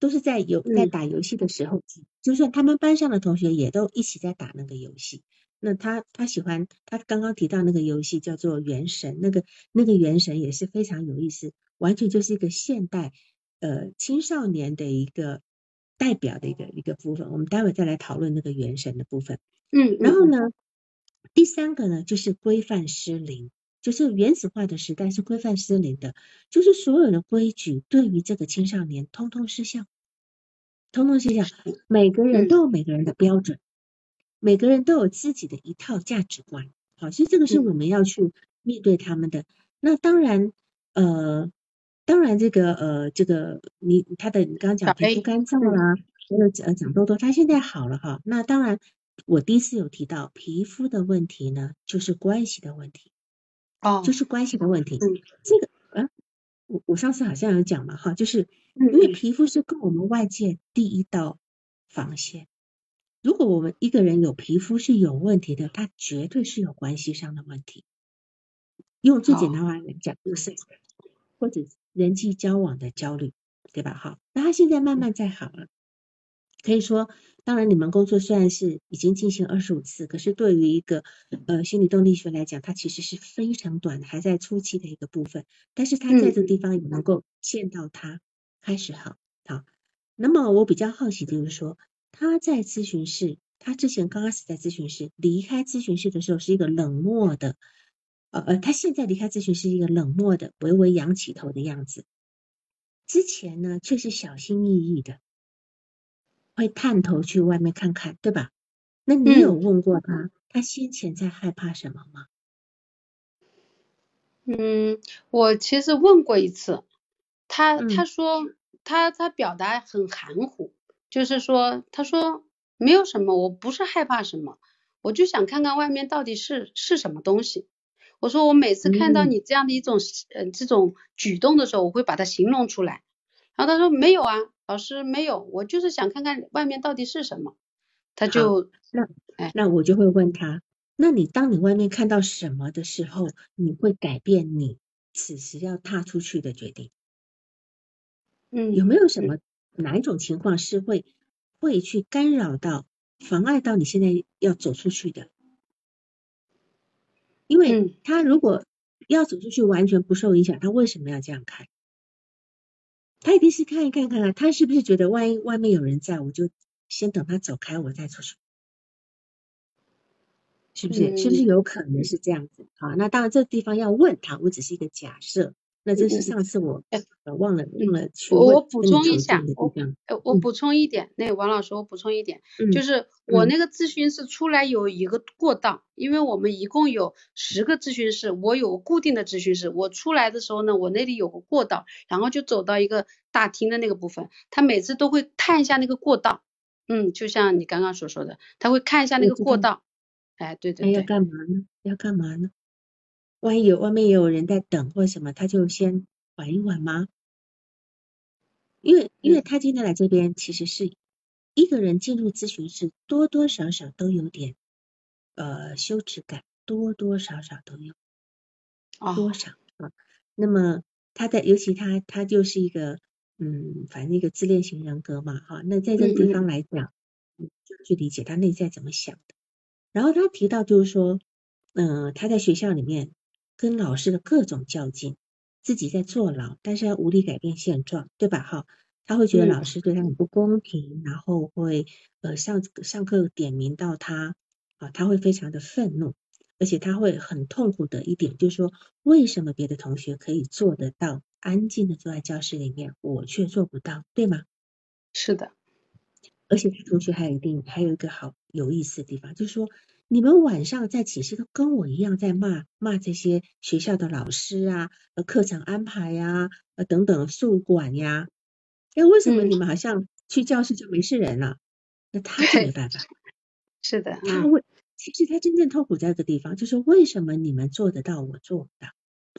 都是在游在打游戏的时候，就算他们班上的同学也都一起在打那个游戏。那他他喜欢他刚刚提到那个游戏叫做《原神》，那个那个《原神》也是非常有意思，完全就是一个现代呃青少年的一个代表的一个一个部分。我们待会再来讨论那个《原神》的部分。嗯，然后呢？第三个呢，就是规范失灵，就是原始化的时代是规范失灵的，就是所有的规矩对于这个青少年通通失效，通通失效。每个人都有每个人的标准，每个人都有自己的一套价值观。好，所以这个是我们要去面对他们的。那当然，呃，当然这个呃，这个你他的你刚刚讲皮肤干燥啦，还有呃长痘痘，他现在好了哈。那当然。我第一次有提到皮肤的问题呢，就是关系的问题，哦，就是关系的问题。嗯，这个啊，我我上次好像有讲嘛，哈，就是因为皮肤是跟我们外界第一道防线。如果我们一个人有皮肤是有问题的，他绝对是有关系上的问题。用最简单话来讲，就是或者人际交往的焦虑，对吧？哈，那他现在慢慢在好了。可以说，当然，你们工作虽然是已经进行二十五次，可是对于一个呃心理动力学来讲，它其实是非常短，还在初期的一个部分。但是他在这个地方也能够见到他开始好，好。那么我比较好奇就是说，他在咨询室，他之前刚开始在咨询室，离开咨询室的时候是一个冷漠的，呃呃，他现在离开咨询室一个冷漠的，微微仰起头的样子。之前呢，却是小心翼翼的。会探头去外面看看，对吧？那你有问过他，他先前在害怕什么吗？嗯，我其实问过一次，他他说他他表达很含糊，就是说他说没有什么，我不是害怕什么，我就想看看外面到底是是什么东西。我说我每次看到你这样的一种呃这种举动的时候，我会把它形容出来。然后他说没有啊。老师没有，我就是想看看外面到底是什么。他就那哎，那我就会问他，那你当你外面看到什么的时候，你会改变你此时要踏出去的决定？嗯，有没有什么哪一种情况是会会去干扰到、妨碍到你现在要走出去的？因为他如果要走出去完全不受影响，他为什么要这样看？他一定是看一看看看，他是不是觉得万一外面有人在，我就先等他走开，我再出去，是不是？是不是有可能是这样子？好，那当然这地方要问他，我只是一个假设。那这是上次我呃忘了忘了去问我补充一下，我我补充一点，那王老师我补充一点，就是我那个咨询室出来有一个过道，因为我们一共有十个咨询室，我有固定的咨询室，我出来的时候呢，我那里有个过道，然后就走到一个大厅的那个部分，他每次都会看一下那个过道，嗯，就像你刚刚所说的，他会看一下那个过道，哎，对对对，要干嘛呢？要干嘛呢？万一有外面也有人在等或什么，他就先缓一缓吗？因为因为他今天来这边，其实是一个人进入咨询室，多多少少都有点呃羞耻感，多多少少都有，多少啊？那么他在尤其他他就是一个嗯，反正一个自恋型人格嘛，哈。那在这个地方来讲，就去理解他内在怎么想的。然后他提到就是说，嗯，他在学校里面。跟老师的各种较劲，自己在坐牢，但是他无力改变现状，对吧？哈，他会觉得老师对他很不公平，然后会呃上上课点名到他啊，他会非常的愤怒，而且他会很痛苦的一点就是说，为什么别的同学可以做得到安静的坐在教室里面，我却做不到，对吗？是的，而且他同学还有一定还有一个好有意思的地方，就是说。你们晚上在寝室都跟我一样在骂骂这些学校的老师啊，呃，课程安排呀，呃，等等，宿管呀，哎，为什么你们好像去教室就没事人了？那他就没办法。[LAUGHS] 是的，他为其实他真正痛苦在这个地方，就是为什么你们做得到，我做不到？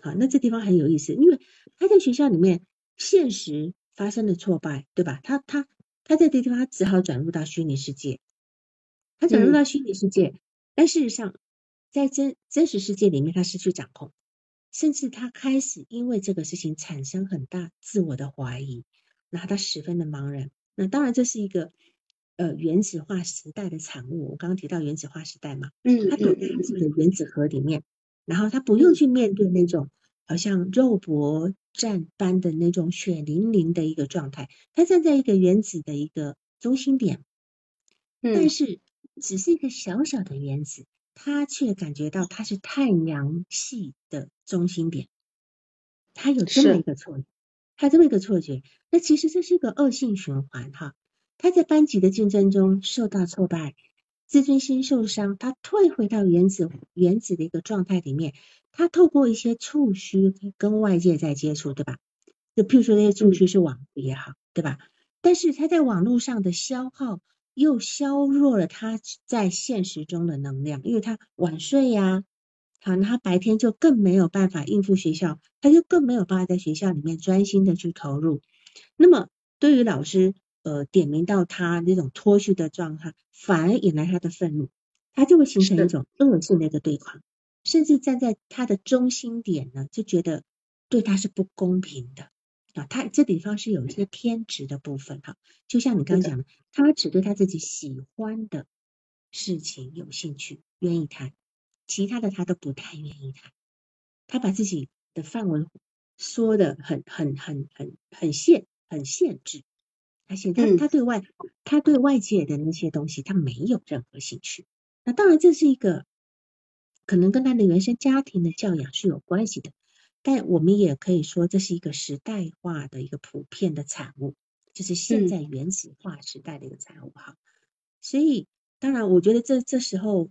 好，那这地方很有意思，因为他在学校里面现实发生了挫败，对吧？他他他在这地方他只好转入到虚拟世界，他转入到虚拟世界。但事实上，在真真实世界里面，他失去掌控，甚至他开始因为这个事情产生很大自我的怀疑，然后他十分的茫然。那当然，这是一个呃原子化时代的产物。我刚刚提到原子化时代嘛，嗯，他躲在自己的原子核里面，然后他不用去面对那种好像肉搏战般的那种血淋淋的一个状态，他站在一个原子的一个中心点，但是。只是一个小小的原子，他却感觉到它是太阳系的中心点，他有这么一个错觉，他这么一个错觉，那其实这是一个恶性循环哈。他在班级的竞争中受到挫败，自尊心受伤，他退回到原子原子的一个状态里面，他透过一些触须跟外界在接触，对吧？就譬如说那些触须是网也好，对吧？但是他在网络上的消耗。又削弱了他在现实中的能量，因为他晚睡呀，好，那他白天就更没有办法应付学校，他就更没有办法在学校里面专心的去投入。那么对于老师呃点名到他那种脱序的状态，反而引来他的愤怒，他就会形成一种恶性的一个对抗，甚至站在他的中心点呢，就觉得对他是不公平的。啊，他这地方是有一些偏执的部分哈，就像你刚刚讲的，他只对他自己喜欢的事情有兴趣，愿意谈，其他的他都不太愿意谈。他把自己的范围说的很很很很很限很限制，他现他他对外他对外界的那些东西他没有任何兴趣。那当然这是一个可能跟他的原生家庭的教养是有关系的。但我们也可以说，这是一个时代化的一个普遍的产物，就是现在原子化时代的一个产物哈。所以，当然，我觉得这这时候，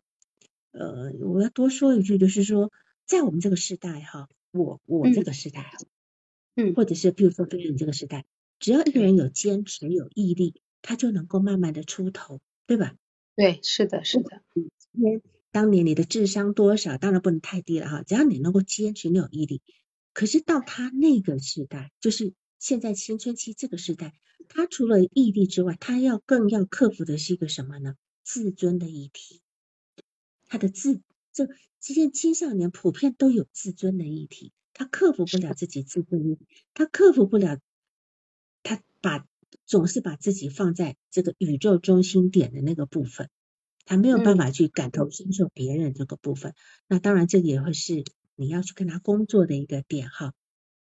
呃，我要多说一句，就是说，在我们这个时代哈，我我这个时代，嗯，或者是比如说对你这个时代，只要一个人有坚持、有毅力，他就能够慢慢的出头，对吧？对，是的，是的。今天当年你的智商多少，当然不能太低了哈，只要你能够坚持，你有毅力。可是到他那个时代，就是现在青春期这个时代，他除了毅力之外，他要更要克服的是一个什么呢？自尊的议题。他的自，这这些青少年普遍都有自尊的议题，他克服不了自己自尊议，他克服不了，他把总是把自己放在这个宇宙中心点的那个部分，他没有办法去感同身受别人这个部分。那当然，这也会是。你要去跟他工作的一个点哈，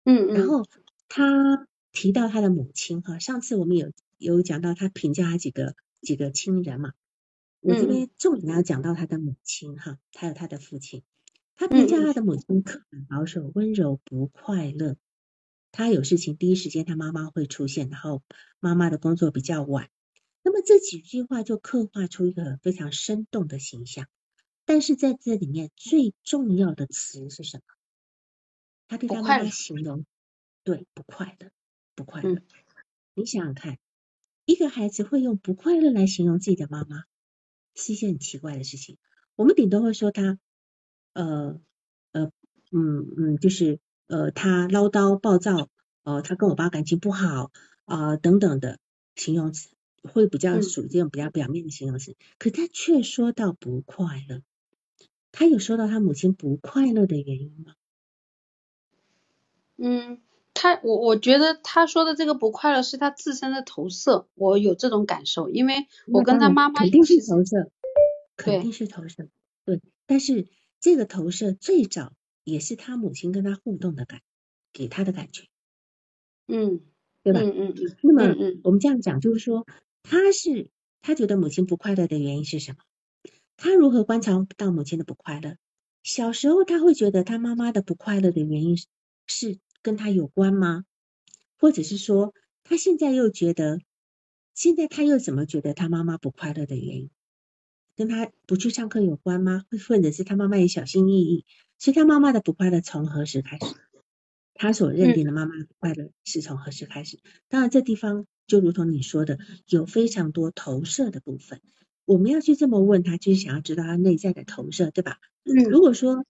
嗯嗯，然后他提到他的母亲哈，上次我们有有讲到他评价他几个几个亲人嘛，我这边重点要讲到他的母亲哈，还有他的父亲。他评价他的母亲刻板保守、温柔不快乐。他有事情第一时间他妈妈会出现，然后妈妈的工作比较晚。那么这几句话就刻画出一个非常生动的形象。但是在这里面最重要的词是什么？他对他妈妈形容，对，不快乐，不快乐。你想想看，一个孩子会用不快乐来形容自己的妈妈，是一件很奇怪的事情。我们顶多会说他。呃呃嗯嗯，就是呃他唠叨暴躁，呃他跟我爸感情不好啊等等的形容词，会比较属于这种比较表面的形容词。可他却说到不快乐，他有说到他母亲不快乐的原因吗？嗯，他我我觉得他说的这个不快乐是他自身的投射，我有这种感受，因为我跟他妈妈肯定是投射，肯定是投射，对，但是。这个投射最早也是他母亲跟他互动的感，给他的感觉，嗯，对吧？嗯嗯嗯。那么我们这样讲，就是说他是他觉得母亲不快乐的原因是什么？他如何观察到母亲的不快乐？小时候他会觉得他妈妈的不快乐的原因是跟他有关吗？或者是说他现在又觉得，现在他又怎么觉得他妈妈不快乐的原因？跟他不去上课有关吗？或者是他妈妈也小心翼翼？所以他妈妈的不快乐从何时开始？他所认定的妈妈不快乐是从何时开始？当然，这地方就如同你说的，有非常多投射的部分。我们要去这么问他，就是想要知道他内在的投射，对吧？嗯。如果说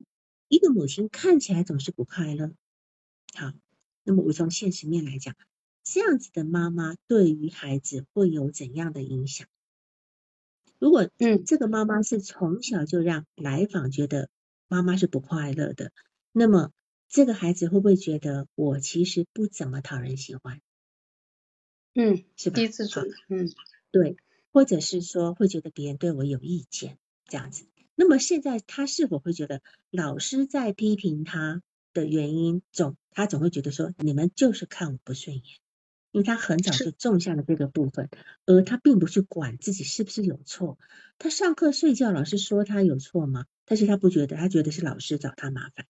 一个母亲看起来总是不快乐，好，那么我从现实面来讲，这样子的妈妈对于孩子会有怎样的影响？如果嗯，这个妈妈是从小就让来访觉得妈妈是不快乐的，那么这个孩子会不会觉得我其实不怎么讨人喜欢？嗯，是吧？低自尊，嗯，对，或者是说会觉得别人对我有意见这样子。那么现在他是否会觉得老师在批评他的原因总他总会觉得说你们就是看我不顺眼？因为他很早就种下了这个部分，而他并不去管自己是不是有错。他上课睡觉，老师说他有错吗？但是他不觉得，他觉得是老师找他麻烦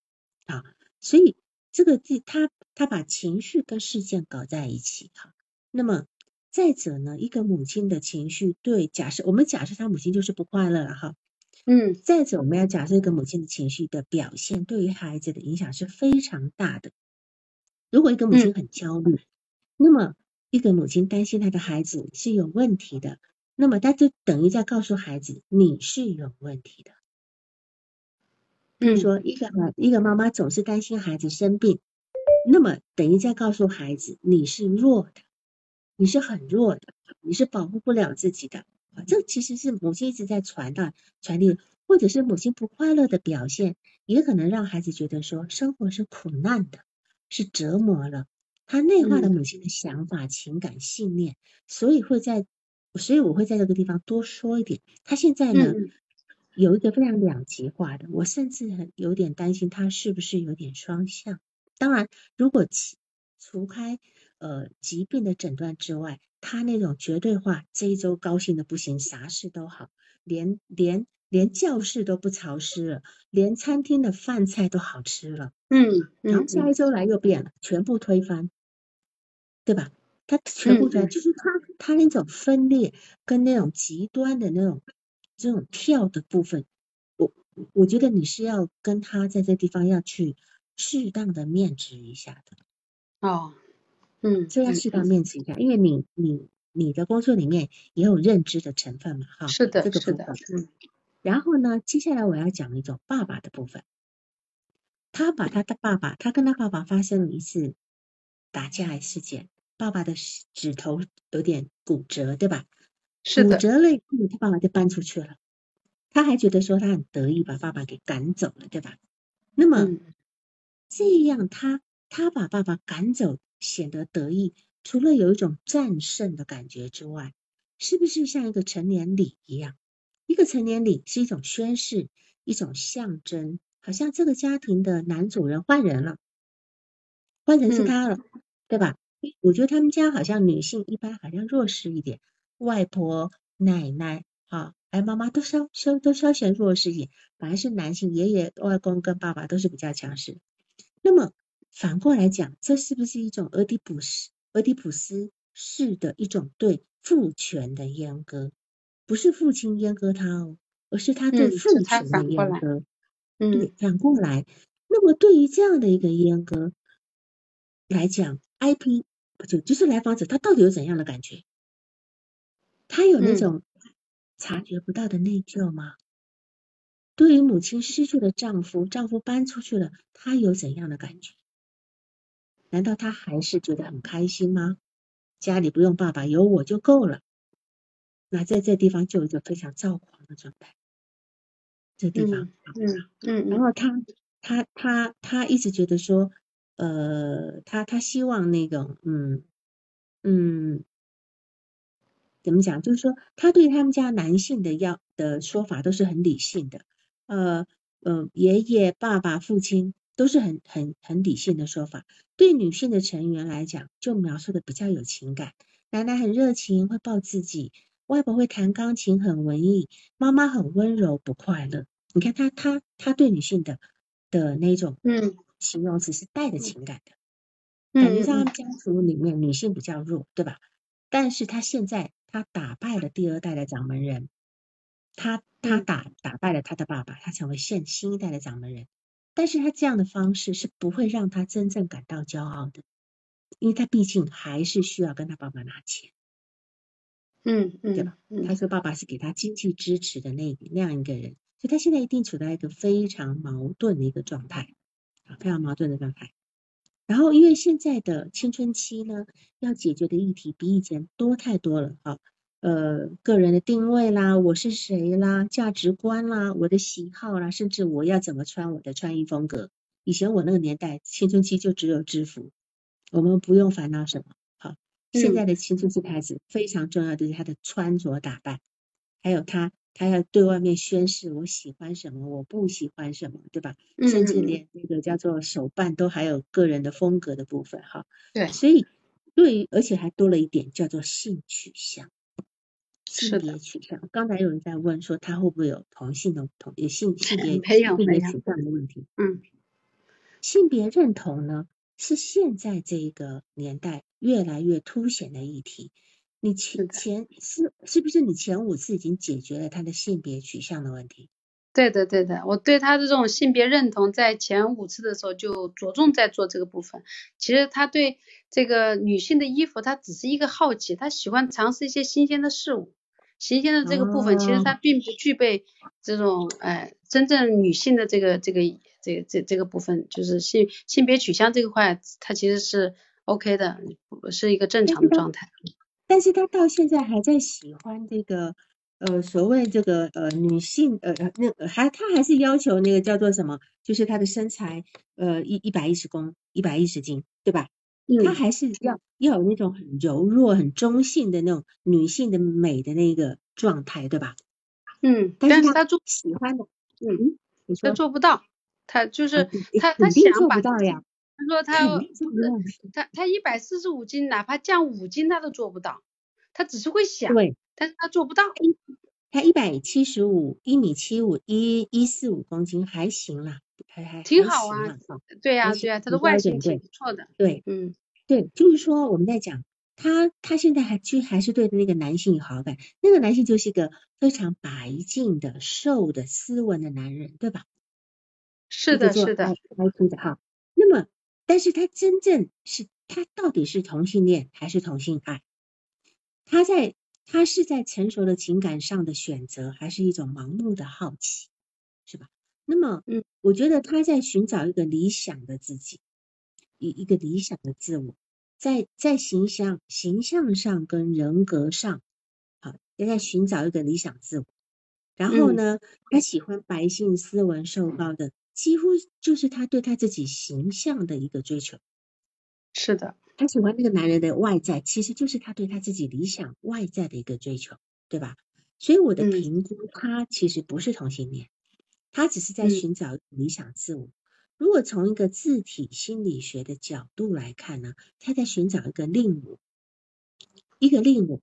啊。所以这个字，他他把情绪跟事件搞在一起哈。那么再者呢，一个母亲的情绪，对，假设我们假设她母亲就是不快乐了哈。嗯。再者，我们要假设一个母亲的情绪的表现，对于孩子的影响是非常大的。如果一个母亲很焦虑。那么，一个母亲担心她的孩子是有问题的，那么她就等于在告诉孩子你是有问题的。比如说，一个一个妈妈总是担心孩子生病，那么等于在告诉孩子你是弱的，你是很弱的，你是保护不了自己的。这其实是母亲一直在传达、传递，或者是母亲不快乐的表现，也可能让孩子觉得说生活是苦难的，是折磨了。他内化了母亲的想法、情感、信念，所以会在，所以我会在这个地方多说一点。他现在呢，有一个非常两极化的，我甚至很有点担心他是不是有点双向。当然，如果除除开呃疾病的诊断之外，他那种绝对化，这一周高兴的不行，啥事都好，连连连教室都不潮湿了，连餐厅的饭菜都好吃了。嗯，然后下一周来又变了，全部推翻，对吧？他全部推，就是他他那种分裂跟那种极端的那种这种跳的部分，我我觉得你是要跟他在这地方要去适当的面值一下的。哦，嗯，这要适当面值一下，因为你你你的工作里面也有认知的成分嘛，哈。是的，这个是的，嗯。然后呢，接下来我要讲一种爸爸的部分。他把他的爸爸，他跟他爸爸发生了一次打架事件，爸爸的指头有点骨折，对吧？是的。骨折了以后，他爸爸就搬出去了。他还觉得说他很得意，把爸爸给赶走了，对吧？那么这样，他他把爸爸赶走，显得得意，除了有一种战胜的感觉之外，是不是像一个成年礼一样？一个成年礼是一种宣誓，一种象征。好像这个家庭的男主人换人了，换成是他了，对吧？我觉得他们家好像女性一般好像弱势一点，外婆、奶奶啊，哎妈妈都稍稍都稍显弱势一点，反而是男性爷爷、外公跟爸爸都是比较强势。那么反过来讲，这是不是一种俄狄浦斯俄狄浦斯式的一种对父权的阉割？不是父亲阉割他哦，而是他对父权的阉割。嗯，反过来，那么对于这样的一个阉割来讲，IP 不就就是来访者他到底有怎样的感觉？他有那种察觉不到的内疚吗？对于母亲失去了丈夫，丈夫搬出去了，他有怎样的感觉？难道他还是觉得很开心吗？家里不用爸爸，有我就够了。那在这地方就有一个非常躁狂的状态。这地方，嗯嗯，然后他他他他一直觉得说，呃，他他希望那个，嗯嗯，怎么讲？就是说，他对他们家男性的要的说法都是很理性的，呃呃，爷爷、爸爸、父亲都是很很很理性的说法。对女性的成员来讲，就描述的比较有情感。奶奶很热情，会抱自己；外婆会弹钢琴，很文艺；妈妈很温柔，不快乐。你看他他他对女性的的那种嗯形容词是带着情感的，感觉在家族里面女性比较弱，对吧？但是他现在他打败了第二代的掌门人，他他打打败了他的爸爸，他成为现新一代的掌门人。但是他这样的方式是不会让他真正感到骄傲的，因为他毕竟还是需要跟他爸爸拿钱，嗯嗯，对吧？他说爸爸是给他经济支持的那那样一个人。所以他现在一定处在一个非常矛盾的一个状态，啊，非常矛盾的状态。然后，因为现在的青春期呢，要解决的议题比以前多太多了，啊，呃，个人的定位啦，我是谁啦，价值观啦，我的喜好啦，甚至我要怎么穿我的穿衣风格。以前我那个年代，青春期就只有制服，我们不用烦恼什么。好，现在的青春期孩子非常重要的是他的穿着打扮，还有他。他要对外面宣誓，我喜欢什么，我不喜欢什么，对吧？甚至连那个叫做手办都还有个人的风格的部分，哈。对。所以，对于而且还多了一点叫做性取向，性别取向。刚才有人在问说，他会不会有同性的同性性别性别取向的问题？嗯。性别认同呢，是现在这个年代越来越凸显的议题。你前前是是不是你前五次已经解决了他的性别取向的问题？对的对的，我对他的这种性别认同，在前五次的时候就着重在做这个部分。其实他对这个女性的衣服，他只是一个好奇，他喜欢尝试一些新鲜的事物。新鲜的这个部分，其实它并不具备这种哎真正女性的这个这个这个这这个部分，就是性性别取向这块，它其实是 OK 的，是一个正常的状态。但是他到现在还在喜欢这个，呃，所谓这个呃女性，呃呃那还他还是要求那个叫做什么，就是他的身材，呃一一百一十公一百一十斤，对吧？他还是要要有那种很柔弱、很中性的那种女性的美的那个状态，对吧？嗯，但是他做喜欢的，嗯，他做不到，他就是他他想做不到呀。他说他他他一百四十五斤，哪怕降五斤他都做不到，他只是会想，但是他做不到。他一百七十五，一米七五，一一四五公斤还行啦，还还挺好啊。对呀对呀，他的外形挺不错的。对，嗯，对，就是说我们在讲他，他现在还就还是对那个男性有好感，那个男性就是一个非常白净的、瘦的、斯文的男人，对吧？是的，是的，白净的哈。那么。但是他真正是他到底是同性恋还是同性爱？他在他是在成熟的情感上的选择，还是一种盲目的好奇，是吧？那么，嗯，我觉得他在寻找一个理想的自己，一一个理想的自我，在在形象形象上跟人格上，好，也在寻找一个理想自我。然后呢，他喜欢白净、斯文、瘦高的。几乎就是他对他自己形象的一个追求，是的，他喜欢那个男人的外在，其实就是他对他自己理想外在的一个追求，对吧？所以我的评估，他其实不是同性恋，他只是在寻找理想自我。如果从一个自体心理学的角度来看呢，他在寻找一个令我，一个令我，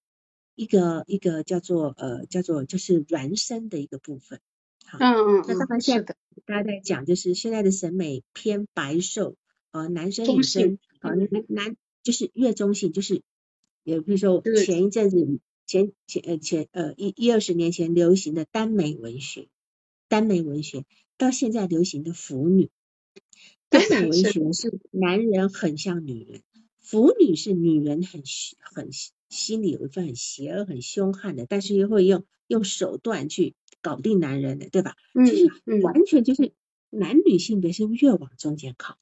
一个一个叫做呃叫做就是孪生的一个部分。好，嗯嗯，那当然现在大家在讲就是现在的审美偏白瘦，呃，男生女生，呃，男男就是越中性，就是也比如说前一阵子前前呃前呃一一二十年前流行的耽美文学，耽美文学到现在流行的腐女，耽美 [LAUGHS] 文学是男人很像女人，腐女是女人很很心里有一份很邪恶很凶悍的，但是又会用用手段去。搞定男人的，对吧？就是完全就是男女性别是越往中间靠，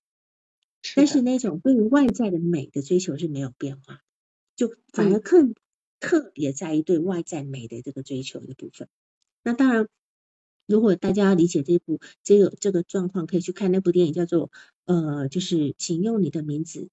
但是那种对于外在的美的追求是没有变化，就反而更特别在意对外在美的这个追求的部分。那当然，如果大家要理解这部这个这个状况，可以去看那部电影，叫做呃，就是请用你的名字。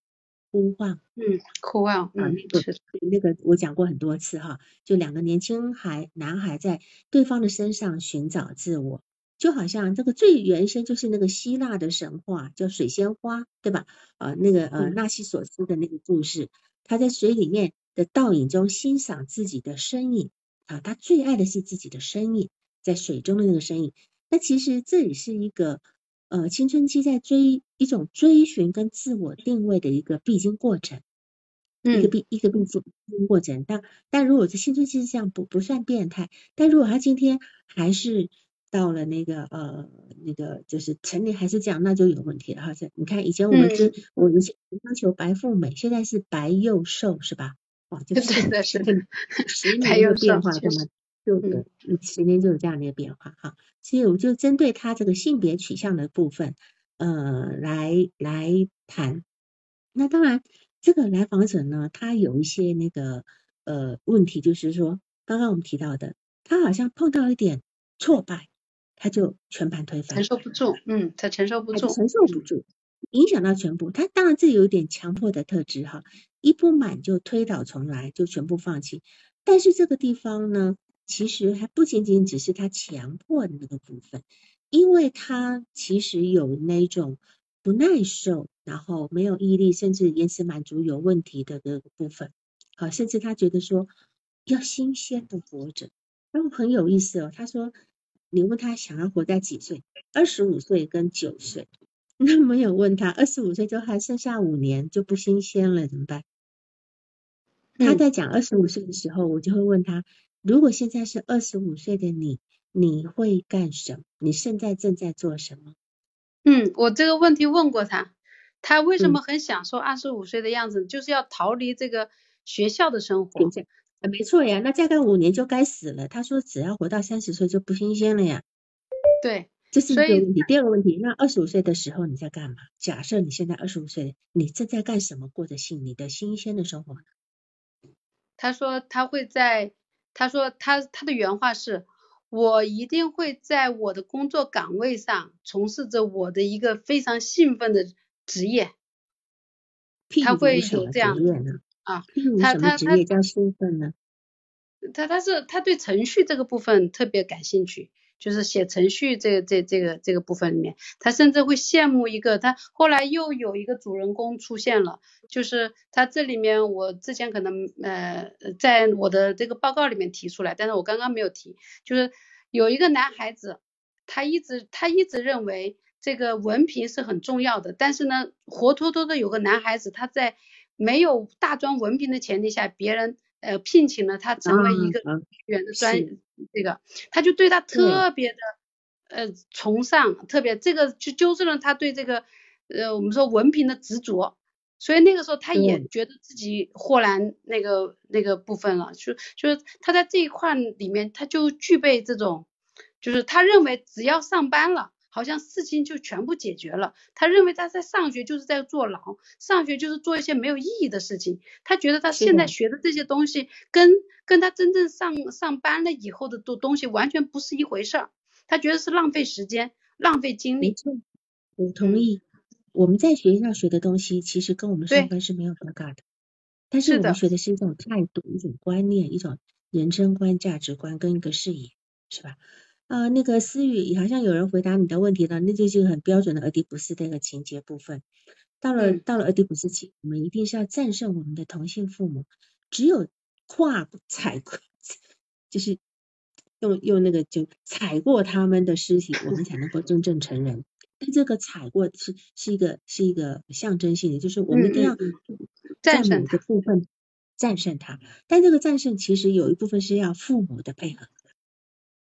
呼唤，嗯，呼唤啊，那个那个我讲过很多次哈，就两个年轻孩男孩在对方的身上寻找自我，就好像这个最原先就是那个希腊的神话叫水仙花，对吧？啊，那个呃纳西索斯的那个故事，他在水里面的倒影中欣赏自己的身影啊，他最爱的是自己的身影，在水中的那个身影，那其实这也是一个。呃，青春期在追一种追寻跟自我定位的一个必经过程，一个必一个必经过程。但但如果在青春期是这样，不不算变态。但如果他今天还是到了那个呃那个就是成年还是这样，那就有问题了哈。这你看以前我们是我们要求白富美，现在是白又瘦是吧？哦，就是是的是的，十年的变化这么。就有，十年就有这样的一个变化哈，所以我就针对他这个性别取向的部分，呃，来来谈。那当然，这个来访者呢，他有一些那个呃问题，就是说刚刚我们提到的，他好像碰到一点挫败，他就全盘推翻，承受不住，嗯，他承受不住，承受不住，影响到全部。他当然这有一点强迫的特质哈，一不满就推倒重来，就全部放弃。但是这个地方呢？其实还不仅仅只是他强迫的那个部分，因为他其实有那种不耐受，然后没有毅力，甚至延迟满足有问题的那个部分。好，甚至他觉得说要新鲜的活着，然后很有意思哦。他说，你问他想要活在几岁？二十五岁跟九岁。[LAUGHS] 那没有问他二十五岁就还剩下五年就不新鲜了怎么办？他在讲二十五岁的时候，我就会问他。如果现在是二十五岁的你，你会干什么？你现在正在做什么？嗯，我这个问题问过他，他为什么很享受二十五岁的样子？就是要逃离这个学校的生活。没错呀，那再干五年就该死了。他说只要活到三十岁就不新鲜了呀。对，这是一个问题。第二个问题，那二十五岁的时候你在干嘛？假设你现在二十五岁，你正在干什么？过着新你的新鲜的生活？他说他会在。他说他他的原话是，我一定会在我的工作岗位上从事着我的一个非常兴奋的职业。他会有这样啊？他他他业叫兴奋呢？他他是他对程序这个部分特别感兴趣。就是写程序这这这个这个部分里面，他甚至会羡慕一个他后来又有一个主人公出现了，就是他这里面我之前可能呃在我的这个报告里面提出来，但是我刚刚没有提，就是有一个男孩子，他一直他一直认为这个文凭是很重要的，但是呢，活脱脱的有个男孩子他在没有大专文凭的前提下，别人。呃，聘请了他成为一个员的专，这个他就对他特别的呃崇尚，特别这个就纠正了他对这个呃我们说文凭的执着，所以那个时候他也觉得自己豁然那个那个部分了，就就是他在这一块里面他就具备这种，就是他认为只要上班了。好像事情就全部解决了。他认为他在上学就是在坐牢，上学就是做一些没有意义的事情。他觉得他现在学的这些东西，跟跟他真正上上班了以后的东东西完全不是一回事儿。他觉得是浪费时间，浪费精力。没错，我同意。我们在学校学的东西，其实跟我们上班是没有搭嘎的。但是我们学的是一种态度、一种观念、一种人生观、价值观跟一个视野，是吧？呃，那个思雨好像有人回答你的问题了，那就是很标准的俄狄浦斯的一个情节部分。到了到了俄狄浦斯期，我们一定是要战胜我们的同性父母，只有跨踩过，就是用用那个就踩过他们的尸体，我们才能够真正成人。但这个踩过是是一个是一个象征性的，就是我们一定要在某个部分战胜他。但这个战胜其实有一部分是要父母的配合的，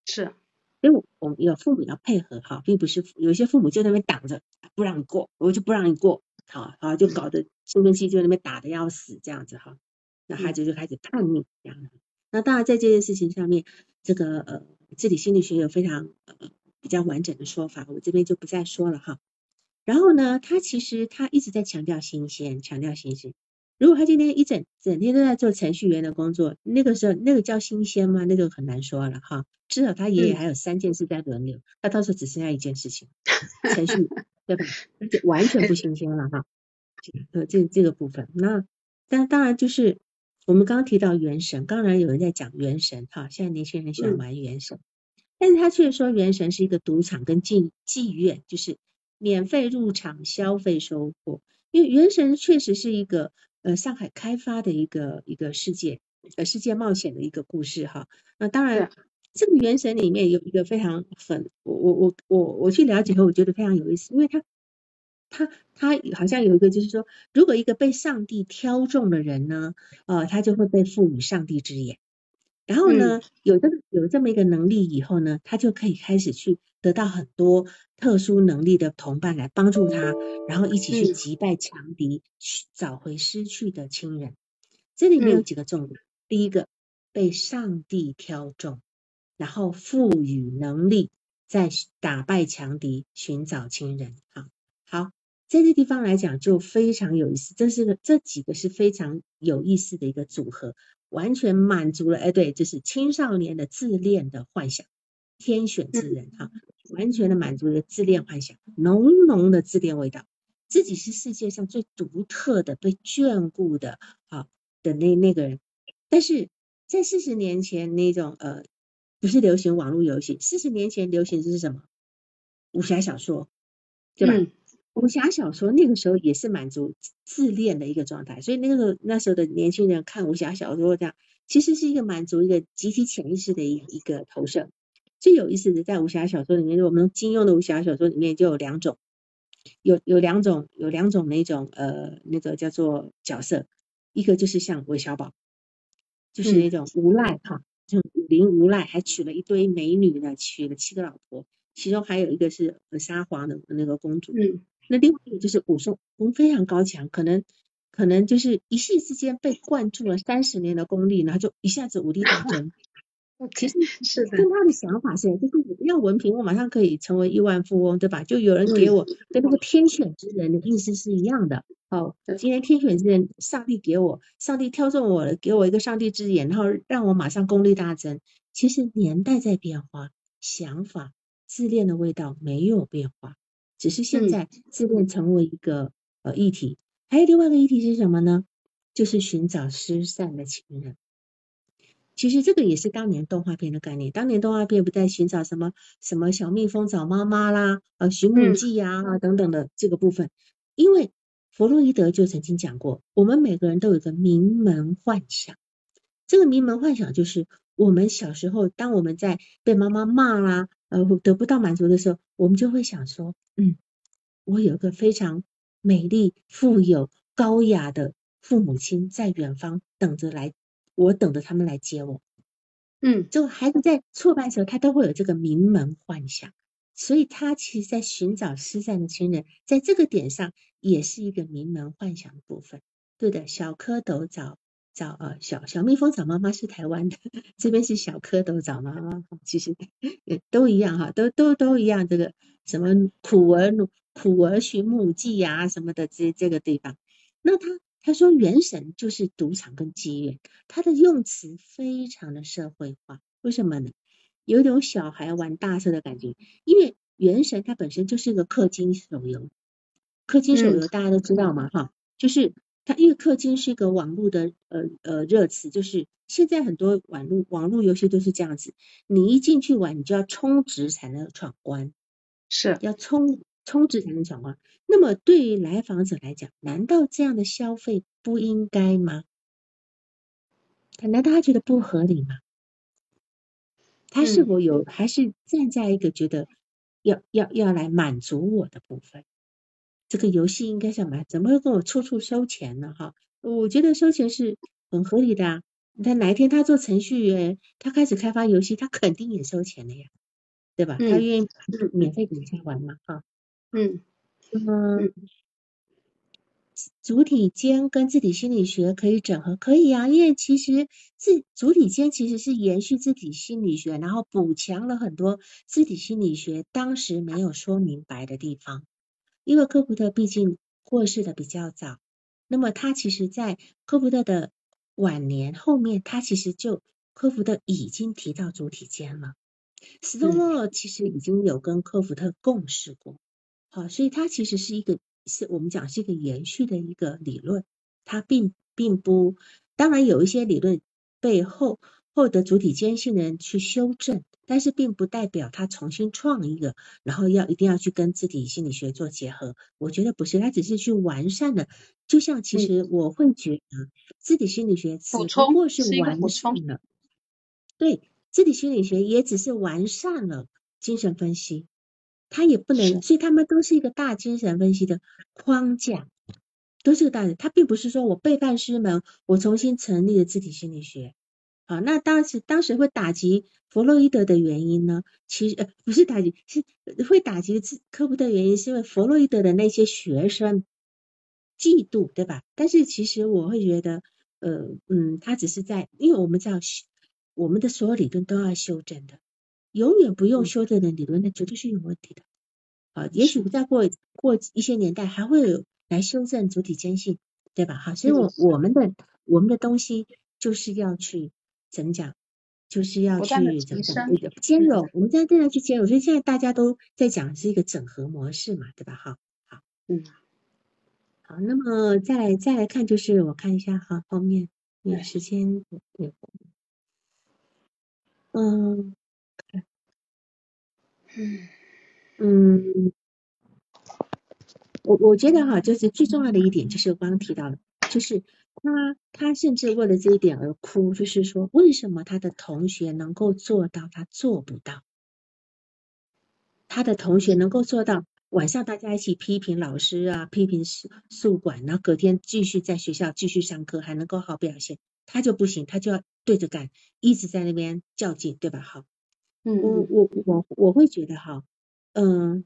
是。因为我们有父母要配合哈，并不是有些父母就那边挡着不让你过，我就不让你过，好，好就搞得青春期就那边打的要死这样子哈，那孩子就开始叛逆这样的。那当然在这件事情上面，这个呃，自体心理学有非常呃比较完整的说法，我这边就不再说了哈。然后呢，他其实他一直在强调新鲜，强调新鲜。如果他今天一整整天都在做程序员的工作，那个时候那个叫新鲜吗？那就很难说了哈。至少他爷爷还有三件事在轮流，他到时候只剩下一件事情，程序对吧？就 [LAUGHS] 完全不新鲜了哈。[LAUGHS] 呃，这这个部分，那但当然就是我们刚刚提到原神，当然有人在讲原神哈。现在年轻人喜欢玩原神，但是他却说原神是一个赌场跟妓妓院，就是免费入场消费收获。因为原神确实是一个。呃，上海开发的一个一个世界，呃，世界冒险的一个故事哈。那当然，这个原神里面有一个非常很，我我我我我去了解后，我觉得非常有意思，因为它它它好像有一个就是说，如果一个被上帝挑中的人呢，呃，他就会被赋予上帝之眼。然后呢，有这个有这么一个能力以后呢，他就可以开始去得到很多。特殊能力的同伴来帮助他，然后一起去击败强敌，去找回失去的亲人。这里面有几个重点：第一个，被上帝挑中，然后赋予能力，再打败强敌，寻找亲人。好，好，在这地方来讲就非常有意思。这是个这几个是非常有意思的一个组合，完全满足了。哎，对，就是青少年的自恋的幻想，天选之人哈。完全的满足了自恋幻想，浓浓的自恋味道，自己是世界上最独特的、被眷顾的，啊，的那那个人。但是在四十年前那种呃，不是流行网络游戏，四十年前流行的是什么？武侠小说，对吧？武侠小说那个时候也是满足自恋的一个状态，所以那个时候那时候的年轻人看武侠小说这样，其实是一个满足一个集体潜意识的一一个投射。最有意思的，在武侠小说里面，我们金庸的武侠小说里面就有两种，有有两种，有两种那种呃，那个叫做角色，一个就是像韦小宝，就是那种无赖哈，就武林无赖，还娶了一堆美女呢，娶了七个老婆，其中还有一个是沙皇的那个公主。嗯。那另外一个就是武术功非常高强，可能可能就是一夕之间被灌注了三十年的功力，然后就一下子武力大增。[LAUGHS] 其实 [LAUGHS] 是跟他的想法是，就是要文凭，我马上可以成为亿万富翁，对吧？就有人给我跟那个天选之人的意思是一样的。哦，今天天选之人，上帝给我，上帝挑中我了，给我一个上帝之眼，然后让我马上功力大增。其实年代在变化，想法自恋的味道没有变化，只是现在自恋成为一个呃议题。还有另外一个议题是什么呢？就是寻找失散的情人。其实这个也是当年动画片的概念。当年动画片不在寻找什么什么小蜜蜂找妈妈啦，呃，寻母记呀等等的这个部分。因为弗洛伊德就曾经讲过，我们每个人都有个名门幻想。这个名门幻想就是我们小时候，当我们在被妈妈骂啦，呃，得不到满足的时候，我们就会想说，嗯，我有一个非常美丽、富有、高雅的父母亲在远方等着来。我等着他们来接我，嗯，就孩子在挫败的时候，他都会有这个名门幻想，所以他其实，在寻找失散的亲人，在这个点上，也是一个名门幻想的部分。对的，小蝌蚪找找呃小小蜜蜂找妈妈是台湾的，这边是小蝌蚪找妈妈，其实都一样哈，都都都一样。这个什么苦儿苦儿寻母记呀什么的，这这个地方，那他。他说：“元神就是赌场跟妓院，他的用词非常的社会化。为什么呢？有一种小孩玩大车的感觉。因为元神它本身就是一个氪金手游，氪金手游大家都知道嘛，哈，就是它因为氪金是一个网络的呃呃热词，就是现在很多网络网络游戏都是这样子，你一进去玩，你就要充值才能闯关，是要充充值才能闯关。那么对于来访者来讲，难道这样的消费不应该吗？难道他觉得不合理吗？他是否有还是站在一个觉得要要要来满足我的部分？这个游戏应该什么？怎么会跟我处处收钱呢？哈，我觉得收钱是很合理的啊。他哪一天他做程序员，他开始开发游戏，他肯定也收钱的呀，对吧？他愿意免费给人家玩嘛？哈，嗯嗯，主体间跟自体心理学可以整合，可以啊。因为其实自主体间其实是延续自体心理学，然后补强了很多自体心理学当时没有说明白的地方。因为科普特毕竟过世的比较早，那么他其实，在科普特的晚年后面，他其实就科福特已经提到主体间了。斯多莫尔其实已经有跟科福特共事过，好，所以它其实是一个是我们讲是一个延续的一个理论，它并并不，当然有一些理论背后获得主体坚信的人去修正。但是并不代表他重新创一个，然后要一定要去跟自体心理学做结合。我觉得不是，他只是去完善了。就像其实我会觉得，自体心理学只不过是完善了。对，自体心理学也只是完善了精神分析，它也不能，所以他们都是一个大精神分析的框架，都是个大的。他并不是说我背叛师门，我重新成立了自体心理学。啊，那当时当时会打击弗洛伊德的原因呢？其实呃不是打击，是会打击科普的原因，是因为弗洛伊德的那些学生嫉妒，对吧？但是其实我会觉得，呃嗯，他只是在，因为我们知道，我们的所有理论都要修正的，永远不用修正的理论，那绝对是有问题的。啊，也许再过过一些年代，还会有来修正主体坚信，对吧？好，所以我我们的我们的东西就是要去。怎么讲？就是要去怎么讲？兼容，我们现在正在去兼容，所以现在大家都在讲是一个整合模式嘛，对吧？哈，好，嗯，好，那么再来再来看，就是我看一下哈，后面有时间有，嗯，嗯嗯，我我觉得哈，就是最重要的一点，就是我刚刚提到的，就是。他他甚至为了这一点而哭，就是说，为什么他的同学能够做到，他做不到？他的同学能够做到晚上大家一起批评老师啊，批评宿宿管，然后隔天继续在学校继续上课，还能够好表现，他就不行，他就要对着干，一直在那边较劲，对吧？好，嗯，我我我我会觉得哈，嗯，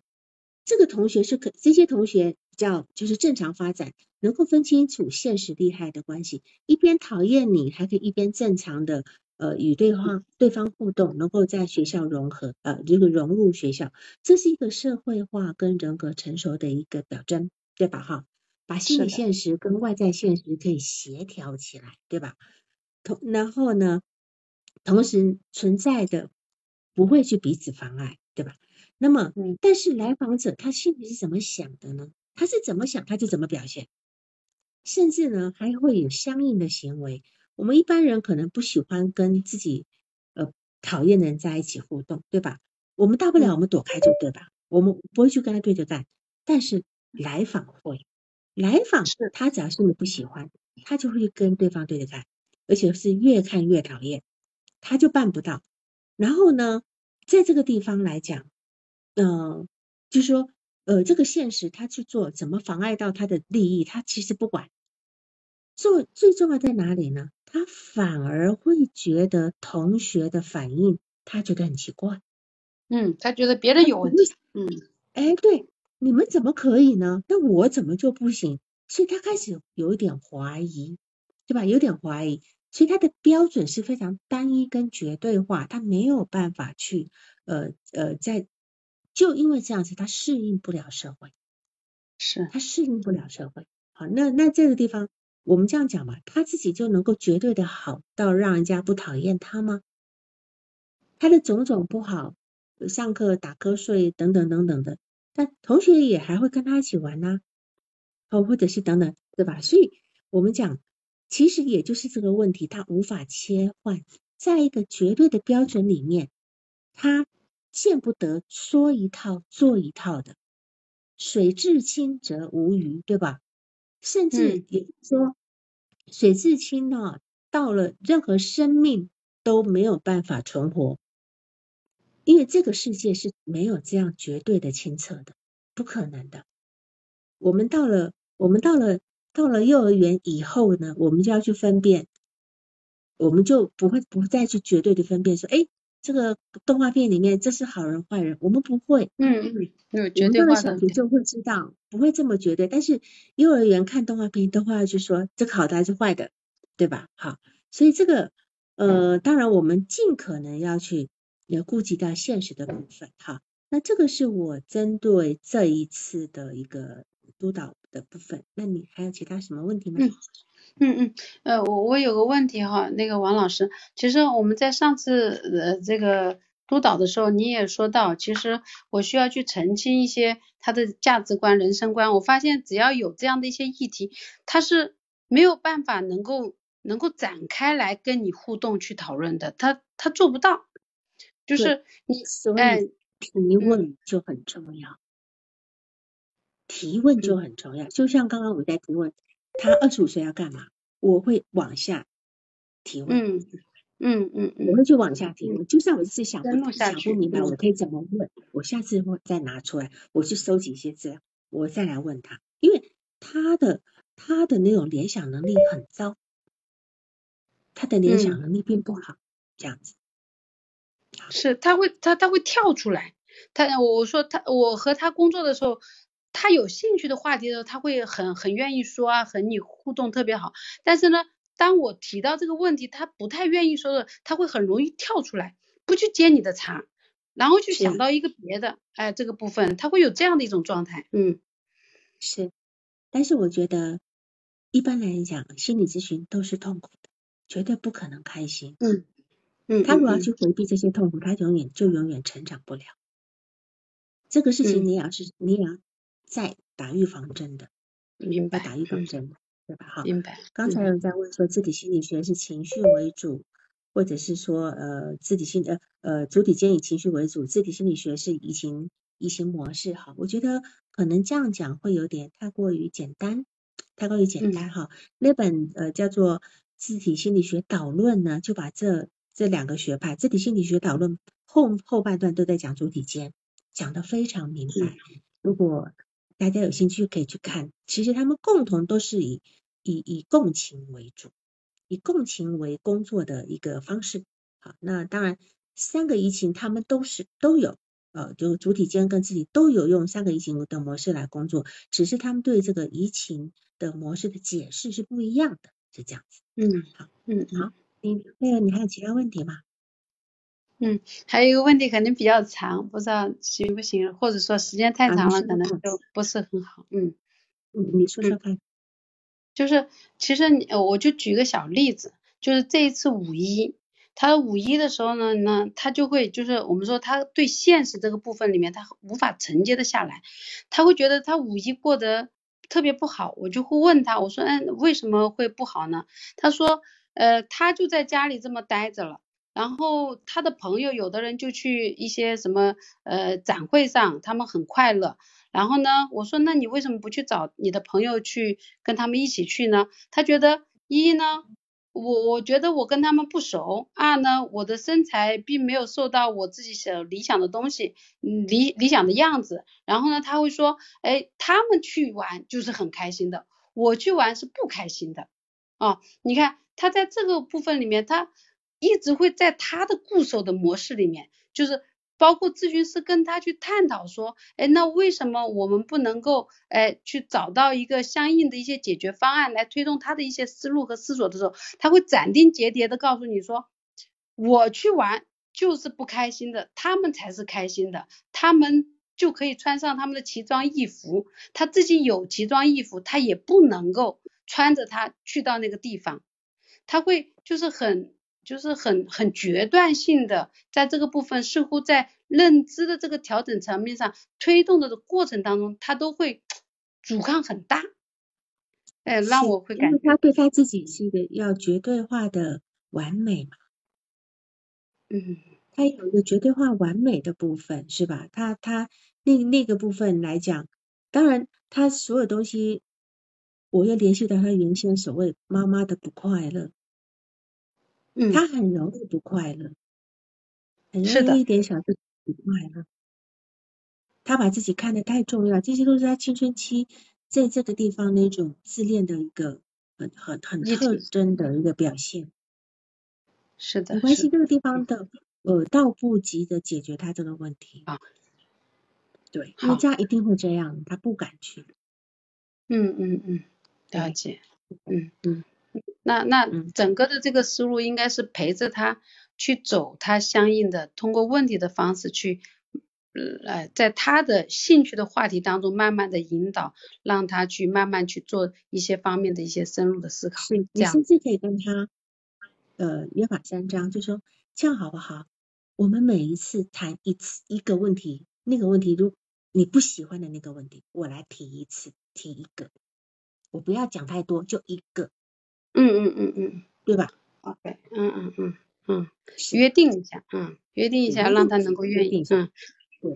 这个同学是可这些同学。叫就是正常发展，能够分清楚现实利害的关系，一边讨厌你，还可以一边正常的呃与对方对方互动，能够在学校融合呃这个融入学校，这是一个社会化跟人格成熟的一个表征，对吧？哈，把心理现实跟外在现实可以协调起来，对吧？同然后呢，同时存在的不会去彼此妨碍，对吧？那么，但是来访者他心里是怎么想的呢？他是怎么想，他就怎么表现，甚至呢还会有相应的行为。我们一般人可能不喜欢跟自己呃讨厌的人在一起互动，对吧？我们大不了我们躲开就对吧？我们不会去跟他对着干。但是来访会，来访是他只要是你不喜欢，他就会跟对方对着干，而且是越看越讨厌，他就办不到。然后呢，在这个地方来讲，嗯，就是说。呃，这个现实他去做，怎么妨碍到他的利益？他其实不管。做最重要在哪里呢？他反而会觉得同学的反应，他觉得很奇怪。嗯，他觉得别人有问题。嗯，哎，对，你们怎么可以呢？那我怎么就不行？所以他开始有一点怀疑，对吧？有点怀疑，所以他的标准是非常单一跟绝对化，他没有办法去呃呃在。就因为这样子，他适应不了社会，是他适应不了社会。好，那那这个地方，我们这样讲吧，他自己就能够绝对的好到让人家不讨厌他吗？他的种种不好，上课打瞌睡等等等等的，但同学也还会跟他一起玩呐，哦，或者是等等，对吧？所以，我们讲，其实也就是这个问题，他无法切换，在一个绝对的标准里面，他见不得说一套做一套的。水至清则无鱼，对吧？甚至也说，水至清呢，到了任何生命都没有办法存活，因为这个世界是没有这样绝对的清澈的，不可能的。我们到了，我们到了，到了幼儿园以后呢，我们就要去分辨，我们就不会不再去绝对的分辨说，哎。这个动画片里面，这是好人坏人，我们不会，嗯嗯，有绝对化的。小学就会知道，不会这么绝对。但是幼儿园看动画片都会要去说，这好的还是坏的，对吧？好，所以这个呃，当然我们尽可能要去要顾及到现实的部分，哈。那这个是我针对这一次的一个督导的部分。那你还有其他什么问题吗？嗯嗯嗯，呃，我我有个问题哈，那个王老师，其实我们在上次呃这个督导的时候，你也说到，其实我需要去澄清一些他的价值观、人生观。我发现只要有这样的一些议题，他是没有办法能够能够展开来跟你互动去讨论的，他他做不到。就是你哎，提问就很重要，提问就很重要，就像刚刚我在提问。他二十五岁要干嘛？我会往下提问。嗯嗯嗯嗯，我会去往下提问。就算我是想不想不明白，我可以怎么问？我下次会再拿出来，我去收集一些资料，我再来问他。因为他的他的那种联想能力很糟，他的联想能力并不好，这样子。是他会他他会跳出来。他我说他我和他工作的时候。他有兴趣的话题的时候，他会很很愿意说啊，和你互动特别好。但是呢，当我提到这个问题，他不太愿意说的，他会很容易跳出来，不去接你的茬，然后去想到一个别的，哎，这个部分他会有这样的一种状态，嗯，是。但是我觉得一般来讲，心理咨询都是痛苦的，绝对不可能开心。嗯嗯，他如果要去回避这些痛苦，他永远就永远成长不了。这个事情你要是你要。在打预防针的，明白？打预防针的，对吧？哈，明白。刚才有人在问说，自体心理学是情绪为主，或者是说，呃，自体心呃呃主体间以情绪为主，自体心理学是移情移情模式。哈，我觉得可能这样讲会有点太过于简单，太过于简单。哈，那本呃叫做《自体心理学导论》呢，就把这这两个学派，自体心理学导论后后半段都在讲主体间，讲的非常明白。如果大家有兴趣可以去看，其实他们共同都是以以以共情为主，以共情为工作的一个方式。好，那当然三个移情他们都是都有，呃，就主体间跟自己都有用三个移情的模式来工作，只是他们对这个移情的模式的解释是不一样的，是这样子。嗯，好，嗯，好，你那个你还有其他问题吗？嗯，还有一个问题可能比较长，不知道行不行，或者说时间太长了，可能就不是很好。嗯，嗯，你说说看。就是其实你，我就举个小例子，就是这一次五一，他五一的时候呢，呢他就会就是我们说他对现实这个部分里面他无法承接的下来，他会觉得他五一过得特别不好，我就会问他，我说，嗯，为什么会不好呢？他说，呃，他就在家里这么待着了。然后他的朋友有的人就去一些什么呃展会上，他们很快乐。然后呢，我说那你为什么不去找你的朋友去跟他们一起去呢？他觉得一呢，我我觉得我跟他们不熟；二呢，我的身材并没有受到我自己想理想的东西，理理想的样子。然后呢，他会说，哎，他们去玩就是很开心的，我去玩是不开心的。啊，你看他在这个部分里面，他。一直会在他的固守的模式里面，就是包括咨询师跟他去探讨说，哎，那为什么我们不能够，哎，去找到一个相应的一些解决方案来推动他的一些思路和思索的时候，他会斩钉截铁的告诉你说，我去玩就是不开心的，他们才是开心的，他们就可以穿上他们的奇装异服，他自己有奇装异服，他也不能够穿着它去到那个地方，他会就是很。就是很很决断性的，在这个部分似乎在认知的这个调整层面上推动的过程当中，他都会阻抗很大。哎，让我会感觉他对他自己是一个要绝对化的完美嘛。嗯，他有一个绝对化完美的部分，是吧？他他那那个部分来讲，当然他所有东西，我又联系到他原先所谓妈妈的不快乐。嗯，他很容易不快乐，很容易一点小事不快乐。他把自己看得太重要，这些都是他青春期在这个地方那种自恋的一个很很很特征的一个表现。是的，没关系，这个地方的呃，倒不急着解决他这个问题啊。对，因为家一定会这样，他不敢去。嗯嗯嗯，了解。嗯嗯，那那整个的这个思路应该是陪着他去走他相应的，通过问题的方式去。呃，在他的兴趣的话题当中，慢慢的引导，让他去慢慢去做一些方面的一些深入的思考。是，你甚至可以跟他，呃，约法三章，就说这样好不好？我们每一次谈一次一个问题，那个问题，如你不喜欢的那个问题，我来提一次，提一个，我不要讲太多，就一个。嗯嗯嗯嗯，对吧？OK，嗯嗯嗯嗯，约定一下，嗯，约定一下，让他能够愿意，嗯。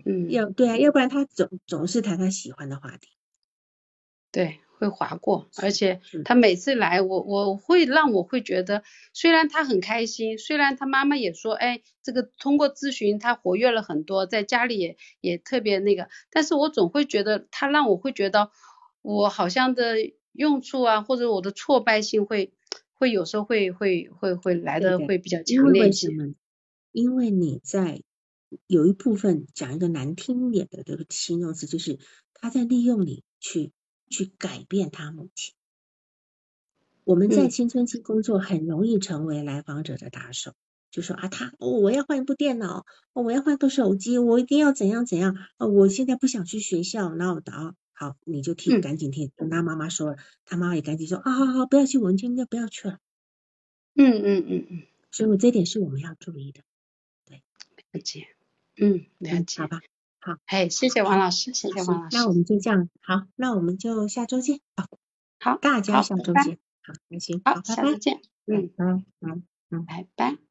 嗯，要对啊，要不然他总总是谈他喜欢的话题，对，会划过，而且他每次来，我我会让我会觉得，虽然他很开心，虽然他妈妈也说，哎，这个通过咨询他活跃了很多，在家里也也特别那个，但是我总会觉得他让我会觉得，我好像的用处啊，或者我的挫败性会会有时候会会会会来的会比较强烈一些，因为你在。有一部分讲一个难听一点的这个形容词，就是他在利用你去去改变他母亲。我们在青春期工作很容易成为来访者的打手，就说啊，他我要换一部电脑，我要换个手机，我一定要怎样怎样啊！我现在不想去学校，那我打好，你就听，赶紧听，跟他妈妈说，他妈妈也赶紧说啊，好好，不要去文今天不要去了。嗯嗯嗯嗯，所以我这点是我们要注意的，对，了解。嗯，了解，好吧，好，哎，谢谢王老师，谢谢王老师，那我们。就这样，好，那我们就下周见，好，好，大家下周见，好，那行，好，下周见，嗯，好，好嗯，拜拜，拜。